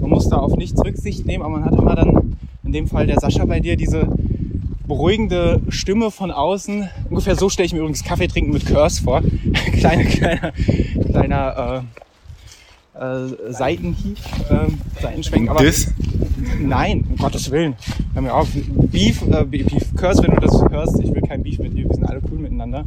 Man muss da auf nichts Rücksicht nehmen, aber man hat immer dann, in dem Fall der Sascha bei dir, diese beruhigende Stimme von außen. Ungefähr so stelle ich mir übrigens Kaffee trinken mit Curse vor. kleiner, kleiner, kleiner äh, äh, Seitenhieb, ähm, Seitenschwenk. Aber Diss? Nein, um Gottes Willen. Hör mir auf. Beef, äh, Beef, Curse, wenn du das hörst, ich will kein Beef mit dir, wir sind alle cool miteinander.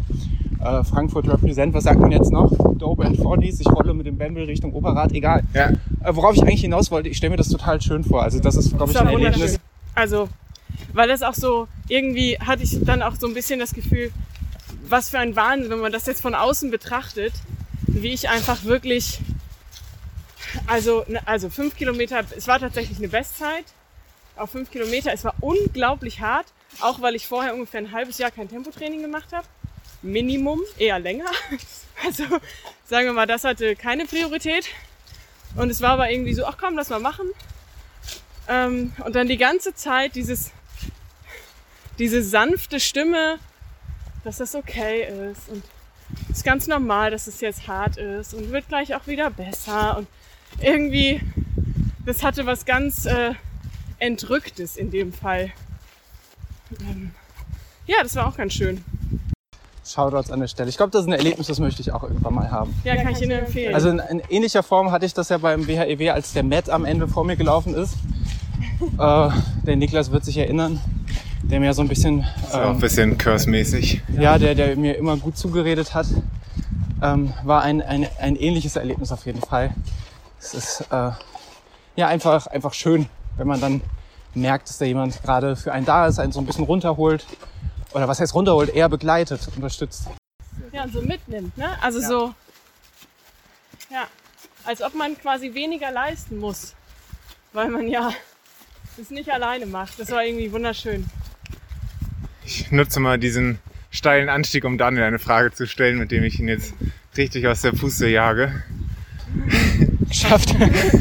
Äh, Frankfurt Represent, was sagt man jetzt noch? Dope and 40s, ich rolle mit dem Bamble Richtung Oberrad, egal. Ja. Äh, worauf ich eigentlich hinaus wollte, ich stelle mir das total schön vor. Also das ist, glaube ich, Das ein Erlebnis. Also, weil das auch so, irgendwie hatte ich dann auch so ein bisschen das Gefühl, was für ein Wahnsinn, wenn man das jetzt von außen betrachtet, wie ich einfach wirklich, also, ne- also fünf Kilometer, es war tatsächlich eine Bestzeit auf fünf Kilometer. Es war unglaublich hart, auch weil ich vorher ungefähr ein halbes Jahr kein Tempotraining gemacht habe. Minimum, eher länger. Also sagen wir mal, das hatte keine Priorität. Und es war aber irgendwie so, ach komm, lass mal machen. Ähm, und dann die ganze Zeit dieses, diese sanfte Stimme, dass das okay ist und es ist ganz normal, dass es jetzt hart ist und wird gleich auch wieder besser und irgendwie, das hatte was ganz äh, Entrücktes in dem Fall. Ähm, ja, das war auch ganz schön. Shoutouts an der Stelle. Ich glaube, das ist ein Erlebnis, das möchte ich auch irgendwann mal haben. Ja, kann ich Ihnen empfehlen. Also in, in ähnlicher Form hatte ich das ja beim WHEW, als der Matt am Ende vor mir gelaufen ist. Äh, der Niklas wird sich erinnern. der mir so ein bisschen, Ist auch ein ähm, bisschen curse-mäßig. ja, der, der mir immer gut zugeredet hat, ähm, war ein, ein, ein ähnliches Erlebnis auf jeden Fall. Es ist äh, ja einfach, einfach schön, wenn man dann merkt, dass da jemand gerade für einen da ist, einen so ein bisschen runterholt. Oder was heißt runterholt? Eher begleitet, unterstützt. Ja, und so mitnimmt, ne? Also so, ja, als ob man quasi weniger leisten muss, weil man ja das nicht alleine macht. Das war irgendwie wunderschön. Ich nutze mal diesen steilen Anstieg, um Daniel eine Frage zu stellen, mit dem ich ihn jetzt richtig aus der Puste jage. Geschafft.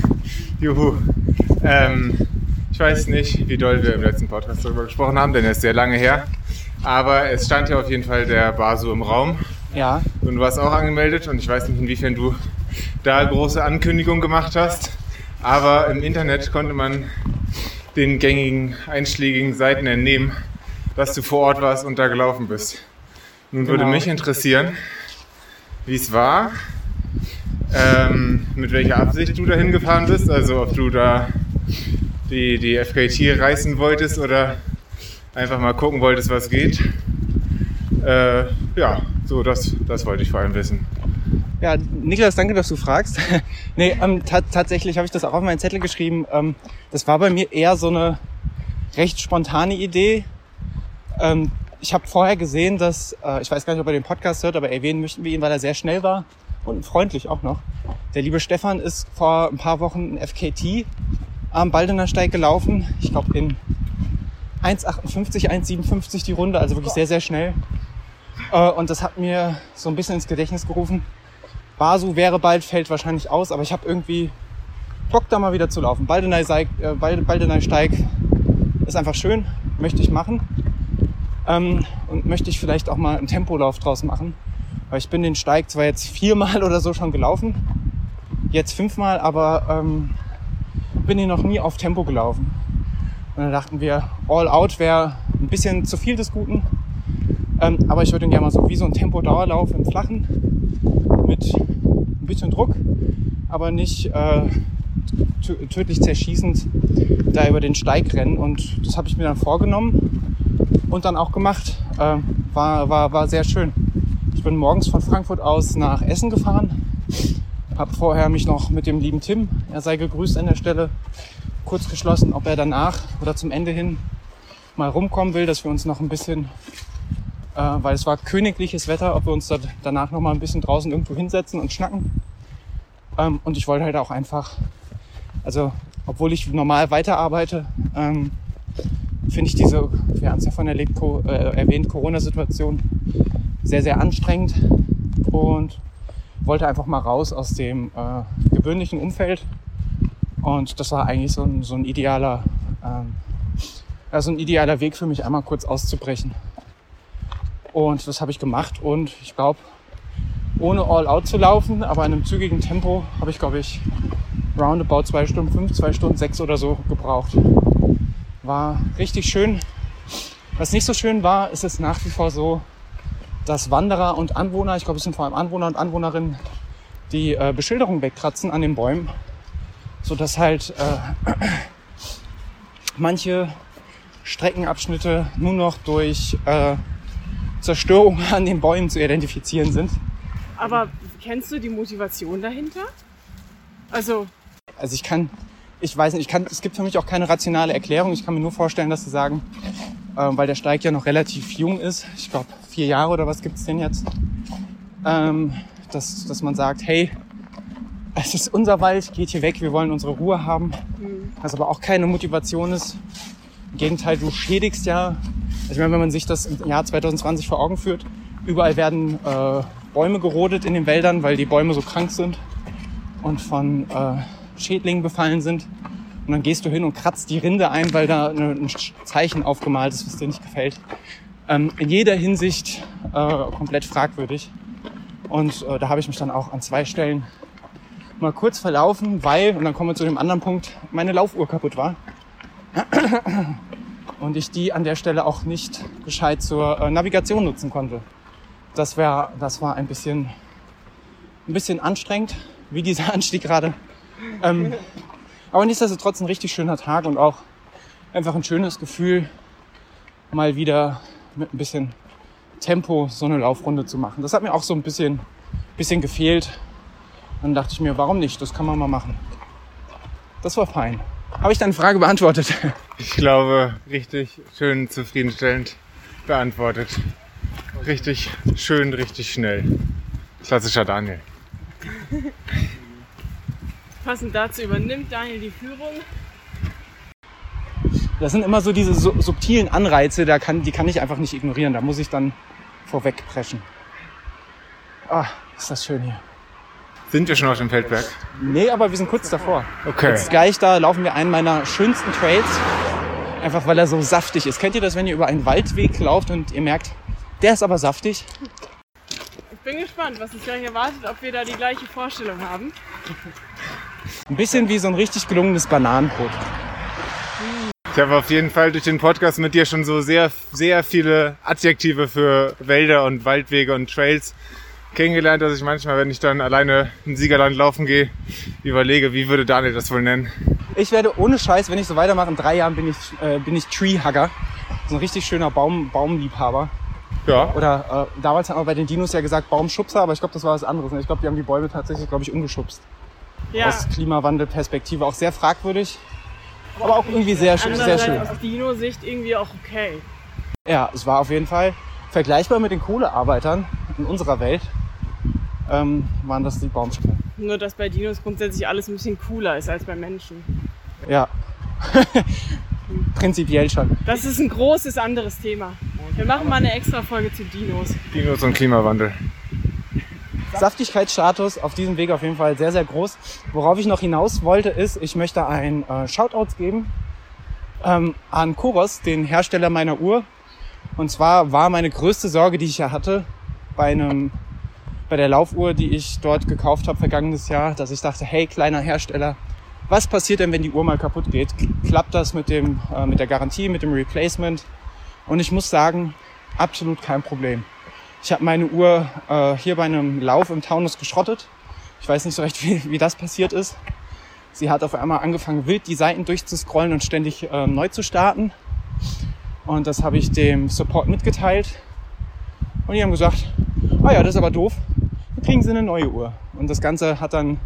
Juhu. Ähm, ich weiß nicht, wie doll wir im letzten Podcast darüber gesprochen haben, denn er ist sehr lange her. Aber es stand ja auf jeden Fall der Basu im Raum. ja, Und du warst auch angemeldet und ich weiß nicht, inwiefern du da große Ankündigungen gemacht hast. Aber im Internet konnte man den gängigen einschlägigen Seiten entnehmen, dass du vor Ort warst und da gelaufen bist. Nun würde Genau. mich interessieren, wie es war, ähm, mit welcher Absicht du dahin gefahren bist, also ob du da die, die FKT reißen wolltest oder einfach mal gucken wolltest, was geht. Äh, ja, so das, das wollte ich vor allem wissen. Ja, Niklas, danke, dass du fragst. nee, ähm, ta tatsächlich habe ich das auch auf meinen Zettel geschrieben. Ähm, das war bei mir eher so eine recht spontane Idee. Ähm, ich habe vorher gesehen, dass, äh, ich weiß gar nicht, ob er den Podcast hört, aber erwähnen möchten wir ihn, weil er sehr schnell war und freundlich auch noch. Der liebe Stefan ist vor ein paar Wochen in FKT am Baldener Steig gelaufen. Ich glaube in 1,58, 1,57 die Runde, also wirklich sehr, sehr schnell. Äh, und das hat mir so ein bisschen ins Gedächtnis gerufen. Basu wäre bald, fällt wahrscheinlich aus, aber ich habe irgendwie Bock da mal wieder zu laufen. Äh, Bal- Baldenei Steig ist einfach schön, möchte ich machen. Ähm, und möchte ich vielleicht auch mal einen Tempolauf draus machen. Weil ich bin den Steig zwar jetzt viermal oder so schon gelaufen, jetzt fünfmal, aber ähm, bin ihn noch nie auf Tempo gelaufen. Und dann dachten wir, All Out wäre ein bisschen zu viel des Guten. Ähm, aber ich würde ihn gerne mal so wie so ein Tempo-Dauerlauf im Flachen mit ein bisschen Druck, aber nicht äh, tö- tödlich zerschießend da über den Steig rennen. Und das habe ich mir dann vorgenommen und dann auch gemacht. Äh, war, war, war sehr schön. Ich bin morgens von Frankfurt aus nach Essen gefahren, habe vorher mich noch mit dem lieben Tim, er sei gegrüßt an der Stelle, kurz geschlossen, ob er danach oder zum Ende hin mal rumkommen will, dass wir uns noch ein bisschen äh, weil es war königliches Wetter, ob wir uns da danach noch mal ein bisschen draußen irgendwo hinsetzen und schnacken. Ähm, und ich wollte halt auch einfach, also obwohl ich normal weiterarbeite, ähm, finde ich diese, wir haben es ja von erlebt, Co äh, erwähnt, Corona-Situation sehr, sehr anstrengend und wollte einfach mal raus aus dem äh, gewöhnlichen Umfeld. Und das war eigentlich so ein, so ein idealer, ähm, also ein idealer Weg für mich, einmal kurz auszubrechen. Und das habe ich gemacht und ich glaube, ohne all out zu laufen, aber in einem zügigen Tempo, habe ich, glaube ich, roundabout zwei Stunden fünf, zwei Stunden sechs oder so gebraucht. War richtig schön. Was nicht so schön war, ist es nach wie vor so, dass Wanderer und Anwohner, ich glaube, es sind vor allem Anwohner und Anwohnerinnen, die äh, Beschilderung wegkratzen an den Bäumen, so dass halt äh, manche Streckenabschnitte nur noch durch äh, Zerstörung an den Bäumen zu identifizieren sind. Aber kennst du die Motivation dahinter? Also, Also ich kann, ich weiß nicht, ich kann, es gibt für mich auch keine rationale Erklärung. Ich kann mir nur vorstellen, dass sie sagen, äh, weil der Steig ja noch relativ jung ist, ich glaube vier Jahre oder was gibt's denn jetzt, ähm, dass, dass man sagt, hey, es ist unser Wald, geht hier weg, wir wollen unsere Ruhe haben. Was aber auch keine Motivation ist. Im Gegenteil, du schädigst ja, also ich meine, wenn man sich das im Jahr 2020 vor Augen führt, überall werden äh, Bäume gerodet in den Wäldern, weil die Bäume so krank sind und von äh, Schädlingen befallen sind. Und dann gehst du hin und kratzt die Rinde ein, weil da ein Zeichen aufgemalt ist, was dir nicht gefällt. Ähm, in jeder Hinsicht äh, komplett fragwürdig. Und äh, da habe ich mich dann auch an zwei Stellen mal kurz verlaufen, weil, und dann kommen wir zu dem anderen Punkt, meine Laufuhr kaputt war. Und ich die an der Stelle auch nicht gescheit zur äh, Navigation nutzen konnte. Das, wär, das war ein bisschen, ein bisschen anstrengend, wie dieser Anstieg gerade. Ähm, aber nichtsdestotrotz ein richtig schöner Tag und auch einfach ein schönes Gefühl, mal wieder mit ein bisschen Tempo so eine Laufrunde zu machen. Das hat mir auch so ein bisschen, bisschen gefehlt. Dann dachte ich mir, warum nicht? Das kann man mal machen. Das war fein. Habe ich deine Frage beantwortet? Ich glaube, richtig schön zufriedenstellend beantwortet. Richtig schön, richtig schnell. Klassischer Daniel. Passend dazu übernimmt Daniel die Führung. Das sind immer so diese su- subtilen Anreize, da kann, die kann ich einfach nicht ignorieren. Da muss ich dann vorwegpreschen. Ah, ist das schön hier. Sind wir schon auf dem Feldberg? Nee, aber wir sind kurz davor. Okay. Jetzt gleich da laufen wir einen meiner schönsten Trails. Einfach weil er so saftig ist. Kennt ihr das, wenn ihr über einen Waldweg lauft und ihr merkt, der ist aber saftig? Ich bin gespannt, was uns gleich erwartet, ob wir da die gleiche Vorstellung haben. Ein bisschen wie so ein richtig gelungenes Bananenbrot. Ich habe auf jeden Fall durch den Podcast mit dir schon so sehr, sehr viele Adjektive für Wälder und Waldwege und Trails kennengelernt, dass ich manchmal, wenn ich dann alleine in Siegerland laufen gehe, überlege, wie würde Daniel das wohl nennen? Ich werde ohne Scheiß, wenn ich so weitermache, in drei Jahren bin ich, äh, bin ich Treehugger. So ein richtig schöner Baum, Baumliebhaber. Ja, Oder äh, damals haben wir bei den Dinos ja gesagt Baumschubser, aber ich glaube, das war was anderes. ne? Ich glaube, die haben die Bäume tatsächlich, glaube ich, umgeschubst. Ja, Aus Klimawandelperspektive auch sehr fragwürdig, aber auch irgendwie sehr, schön- sehr schön. aus Dino-Sicht irgendwie auch okay. Ja, es war auf jeden Fall vergleichbar mit den Kohlearbeitern in unserer Welt. Ähm, waren das die Baumschubser. Nur, dass bei Dinos grundsätzlich alles ein bisschen cooler ist als bei Menschen. Ja. Prinzipiell schon. Das ist ein großes anderes Thema. Wir machen mal eine extra Folge zu Dinos. Dinos und Klimawandel. Saftigkeitsstatus auf diesem Weg auf jeden Fall sehr, sehr groß. Worauf ich noch hinaus wollte, ist, ich möchte ein äh, Shoutout geben ähm, an Koros, den Hersteller meiner Uhr. Und zwar war meine größte Sorge, die ich ja hatte, bei einem bei der Laufuhr, die ich dort gekauft habe vergangenes Jahr, dass ich dachte, hey, kleiner Hersteller, was passiert denn, wenn die Uhr mal kaputt geht? Klappt das mit dem äh, mit der Garantie, mit dem Replacement? Und ich muss sagen, absolut kein Problem. Ich habe meine Uhr äh, hier bei einem Lauf im Taunus geschrottet. Ich weiß nicht so recht, wie, wie das passiert ist. Sie hat auf einmal angefangen, wild die Seiten durchzuscrollen und ständig äh, neu zu starten. Und das habe ich dem Support mitgeteilt. Und die haben gesagt, ah ja, das ist aber doof. Wir kriegen Sie eine neue Uhr. Und das Ganze hat dann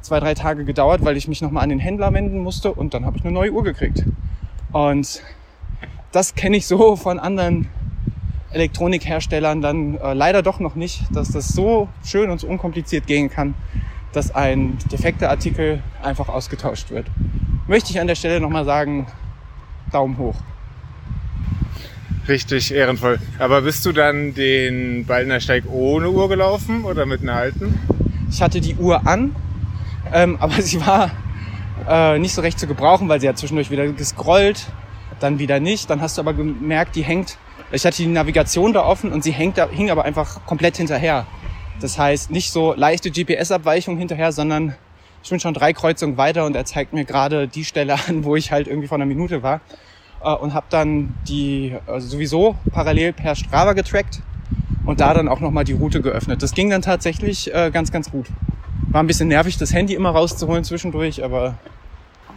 zwei, drei Tage gedauert, weil ich mich nochmal an den Händler wenden musste. Und dann habe ich eine neue Uhr gekriegt. Und das kenne ich so von anderen Elektronikherstellern dann äh, leider doch noch nicht, dass das so schön und so unkompliziert gehen kann, dass ein defekter Artikel einfach ausgetauscht wird. Möchte ich an der Stelle nochmal sagen, Daumen hoch. Richtig ehrenvoll. Aber bist du dann den Baldner Steig ohne Uhr gelaufen oder mit einer alten? Ich hatte die Uhr an, ähm, aber sie war äh, nicht so recht zu gebrauchen, weil sie hat zwischendurch wieder gescrollt, dann wieder nicht. Dann hast du aber gemerkt, die hängt, ich hatte die Navigation da offen und sie hängt da, hing aber einfach komplett hinterher. Das heißt, nicht so leichte GPS-Abweichung hinterher, sondern ich bin schon drei Kreuzungen weiter und er zeigt mir gerade die Stelle an, wo ich halt irgendwie vor einer Minute war. Äh, und habe dann die äh, sowieso parallel per Strava getrackt und da dann auch nochmal die Route geöffnet. Das ging dann tatsächlich äh, ganz, ganz gut. War ein bisschen nervig, das Handy immer rauszuholen zwischendurch, aber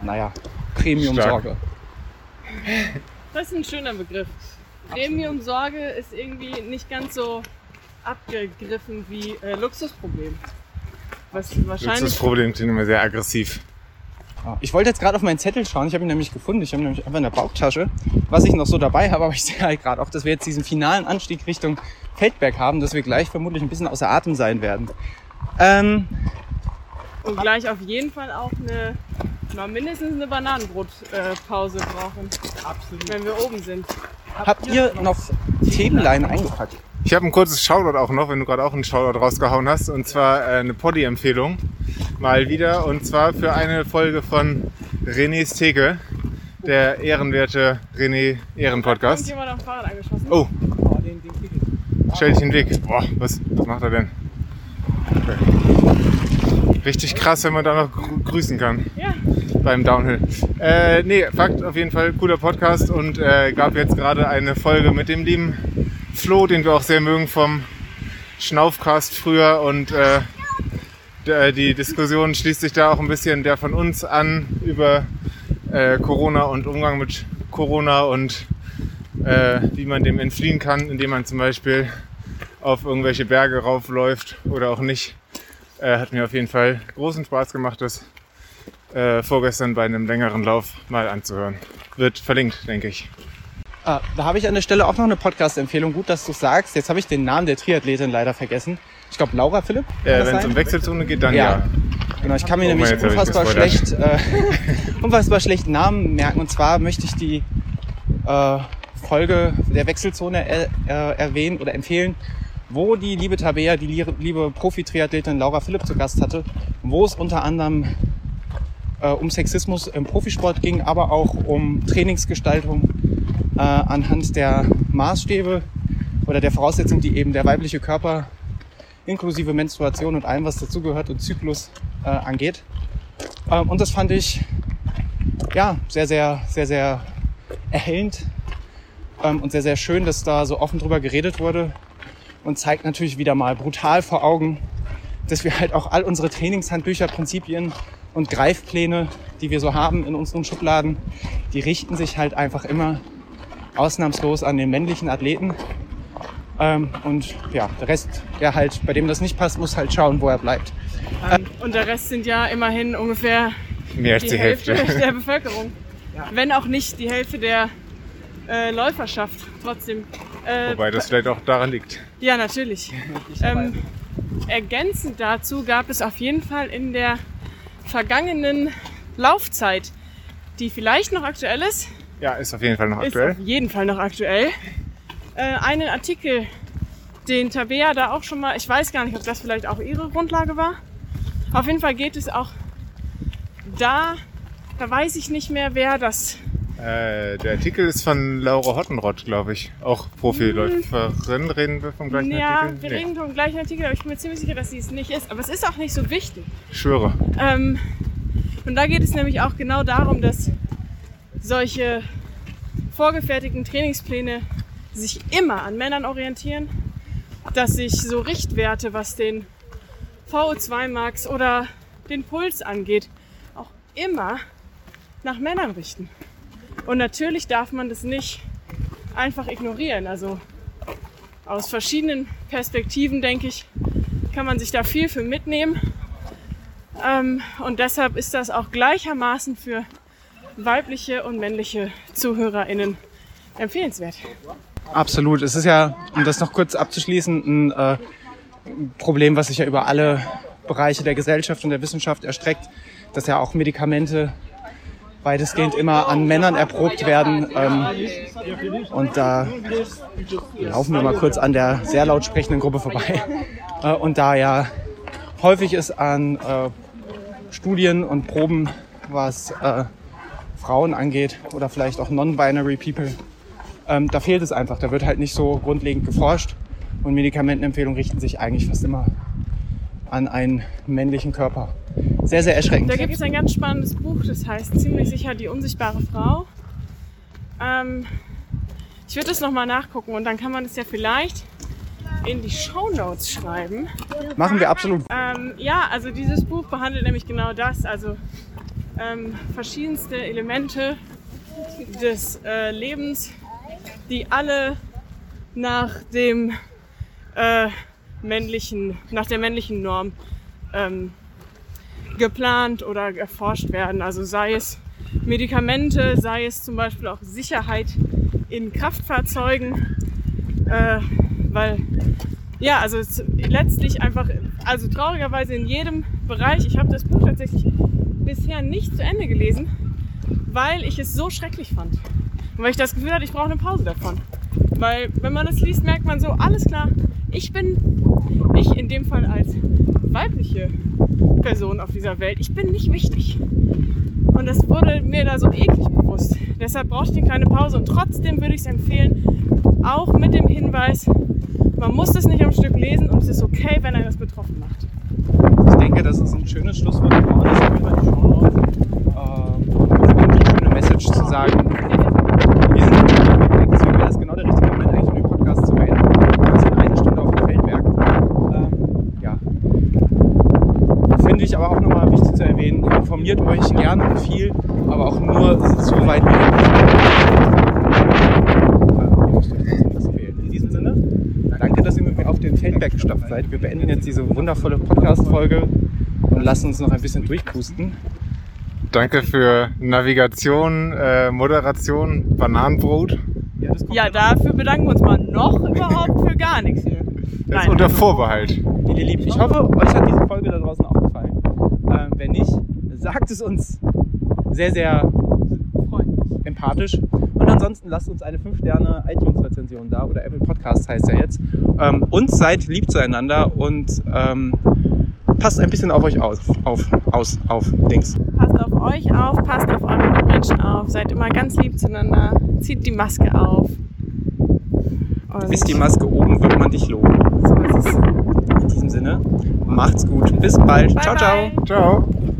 naja, Premium-Sorge. Das ist ein schöner Begriff. Premium-Sorge ist irgendwie nicht ganz so abgegriffen wie äh, Luxusproblem. Was wahrscheinlich. Problem klingt immer sehr aggressiv. Ich wollte jetzt gerade auf meinen Zettel schauen, ich habe ihn nämlich gefunden, ich habe ihn nämlich einfach in der Bauchtasche, was ich noch so dabei habe, aber ich sehe halt gerade auch, dass wir jetzt diesen finalen Anstieg Richtung Feldberg haben, dass wir gleich vermutlich ein bisschen außer Atem sein werden. Ähm, Und gleich auf jeden Fall auch eine, mal mindestens eine Bananenbrotpause äh, brauchen, absolut. wenn wir oben sind. Habt ihr noch Themenlein eingepackt? Ich habe ein kurzes Shoutout auch noch, wenn du gerade auch einen Shoutout rausgehauen hast. Und zwar äh, eine Poddy-Empfehlung. Mal wieder. Und zwar für eine Folge von René's Theke. Der ehrenwerte René Ehren-Podcast. Kommt jemand am Fahrrad angeschossen? Oh, stell dich in den Weg. Boah, was, was macht er denn? Okay. Richtig krass, wenn man da noch grü- grüßen kann Ja, beim Downhill. Äh, nee, Fakt, auf jeden Fall cooler Podcast und äh, gab jetzt gerade eine Folge mit dem lieben Flo, den wir auch sehr mögen vom Schnaufcast früher und äh, der, die Diskussion schließt sich da auch ein bisschen der von uns an über äh, Corona und Umgang mit Corona und äh, wie man dem entfliehen kann, indem man zum Beispiel auf irgendwelche Berge raufläuft oder auch nicht. Äh, hat mir auf jeden Fall großen Spaß gemacht, das äh, vorgestern bei einem längeren Lauf mal anzuhören. Wird verlinkt, denke ich. Ah, da habe ich an der Stelle auch noch eine Podcast-Empfehlung. Gut, dass du sagst. Jetzt habe ich den Namen der Triathletin leider vergessen. Ich glaube Laura Philipp. Äh, Wenn es um Wechselzone geht, dann Ja. ja. Genau, ich kann mir Oh, nämlich unfassbar schlecht, äh, unfassbar schlecht Namen merken. Und zwar möchte ich die äh, Folge der Wechselzone er, äh, erwähnen oder empfehlen, wo die liebe Tabea, die li- liebe Profi-Triathletin Laura Philipp zu Gast hatte, wo es unter anderem äh, um Sexismus im Profisport ging, aber auch um Trainingsgestaltung äh, anhand der Maßstäbe oder der Voraussetzungen, die eben der weibliche Körper inklusive Menstruation und allem, was dazugehört und Zyklus äh, angeht. Ähm, und das fand ich ja sehr, sehr, sehr, sehr erhellend ähm, und sehr, sehr schön, dass da so offen drüber geredet wurde und zeigt natürlich wieder mal brutal vor Augen, dass wir halt auch all unsere Trainingshandbücher, Prinzipien und Greifpläne, die wir so haben in unseren Schubladen, die richten sich halt einfach immer ausnahmslos an den männlichen Athleten. Ähm, und ja, der Rest, der halt, bei dem das nicht passt, muss halt schauen, wo er bleibt. Ähm, und der Rest sind ja immerhin ungefähr Mehr als die, die, Hälfte, Hälfte. der Bevölkerung. Wenn auch nicht die Hälfte der äh, Läuferschaft trotzdem. Äh, Wobei das vielleicht auch daran liegt. Ja, natürlich. Ähm, ergänzend dazu gab es auf jeden Fall in der vergangenen Laufzeit, die vielleicht noch aktuell ist, Ja, ist auf jeden Fall noch ist aktuell. auf jeden Fall noch aktuell, äh, einen Artikel, den Tabea da auch schon mal, ich weiß gar nicht, ob das vielleicht auch ihre Grundlage war. Auf jeden Fall geht es auch da, da weiß ich nicht mehr, wer das Äh, der Artikel ist von Laura Hottenrott, glaube ich. Auch Profiläuferin. Reden wir vom gleichen Ja, Artikel? wir reden vom gleichen Artikel, aber ich bin mir ziemlich sicher, dass sie es nicht ist. Aber es ist auch nicht so wichtig. Ich schwöre. Ähm, und da geht es nämlich auch genau darum, dass solche vorgefertigten Trainingspläne sich immer an Männern orientieren, dass sich so Richtwerte, was den VO2 Max oder den Puls angeht, auch immer nach Männern richten. Und natürlich darf man das nicht einfach ignorieren. Also aus verschiedenen Perspektiven, denke ich, kann man sich da viel für mitnehmen. Ähm, und deshalb ist das auch gleichermaßen für weibliche und männliche ZuhörerInnen empfehlenswert. Absolut. Es ist ja, um das noch kurz abzuschließen, ein äh, Problem, was sich ja über alle Bereiche der Gesellschaft und der Wissenschaft erstreckt, dass ja auch Medikamente weitestgehend immer an Männern erprobt werden. Ähm, und da laufen wir mal kurz an der sehr laut sprechenden Gruppe vorbei. Äh, und da ja häufig ist an äh, Studien und Proben, was äh, Frauen angeht oder vielleicht auch non-binary people, ähm, da fehlt es einfach. Da wird halt nicht so grundlegend geforscht und Medikamentenempfehlungen richten sich eigentlich fast immer an einen männlichen Körper. Sehr, sehr erschreckend. Da gibt es ein ganz spannendes Buch, das heißt ziemlich sicher Die unsichtbare Frau. Ähm, ich würde das nochmal nachgucken und dann kann man es ja vielleicht in die Shownotes schreiben. Machen wir absolut. Ähm, ja, also dieses Buch behandelt nämlich genau das, also ähm, verschiedenste Elemente des äh, Lebens, die alle nach dem äh, männlichen, nach der männlichen Norm ähm, geplant oder erforscht werden. Also sei es Medikamente, sei es zum Beispiel auch Sicherheit in Kraftfahrzeugen, äh, weil ja, also letztlich einfach, also traurigerweise in jedem Bereich, ich habe das Buch tatsächlich bisher nicht zu Ende gelesen, weil ich es so schrecklich fand. Und weil ich das Gefühl hatte, ich brauche eine Pause davon. Weil wenn man das liest, merkt man so, alles klar, ich bin, ich in dem Fall als weibliche Person auf dieser Welt, ich bin nicht wichtig. Und das wurde mir da so eklig bewusst. Deshalb brauchte ich eine kleine Pause und trotzdem würde ich es empfehlen, auch mit dem Hinweis, man muss das nicht am Stück lesen und es ist okay, wenn er das betroffen macht. Ich denke, das ist ein schönes Schlusswort. informiert euch gerne und viel, aber auch nur so weit wie möglich. In diesem Sinne, danke, dass ihr mit mir auf den Feldberg gestopft seid. Wir beenden jetzt diese wundervolle Podcast-Folge und lassen uns noch ein bisschen durchpusten. Danke für Navigation, äh, Moderation, Bananenbrot. Ja, ja dafür bedanken wir uns mal noch überhaupt für gar nichts hier. Das Nein, ist unter Vorbehalt. Ihr Lieben, ich hoffe, euch hat diese Folge da draußen sagt es uns sehr, sehr empathisch. Und ansonsten lasst uns eine 5-Sterne iTunes-Rezension da oder Apple Podcasts heißt ja jetzt. Ähm, und seid lieb zueinander und ähm, passt ein bisschen auf euch aus. Auf, aus, auf, Dings. Passt auf euch auf, passt auf eure Mitmenschen auf, seid immer ganz lieb zueinander, zieht die Maske auf. Und Ist die Maske oben, wird man dich loben. so ist es. In diesem Sinne, macht's gut. Bis bald. Bye, ciao, ciao. bye. Ciao.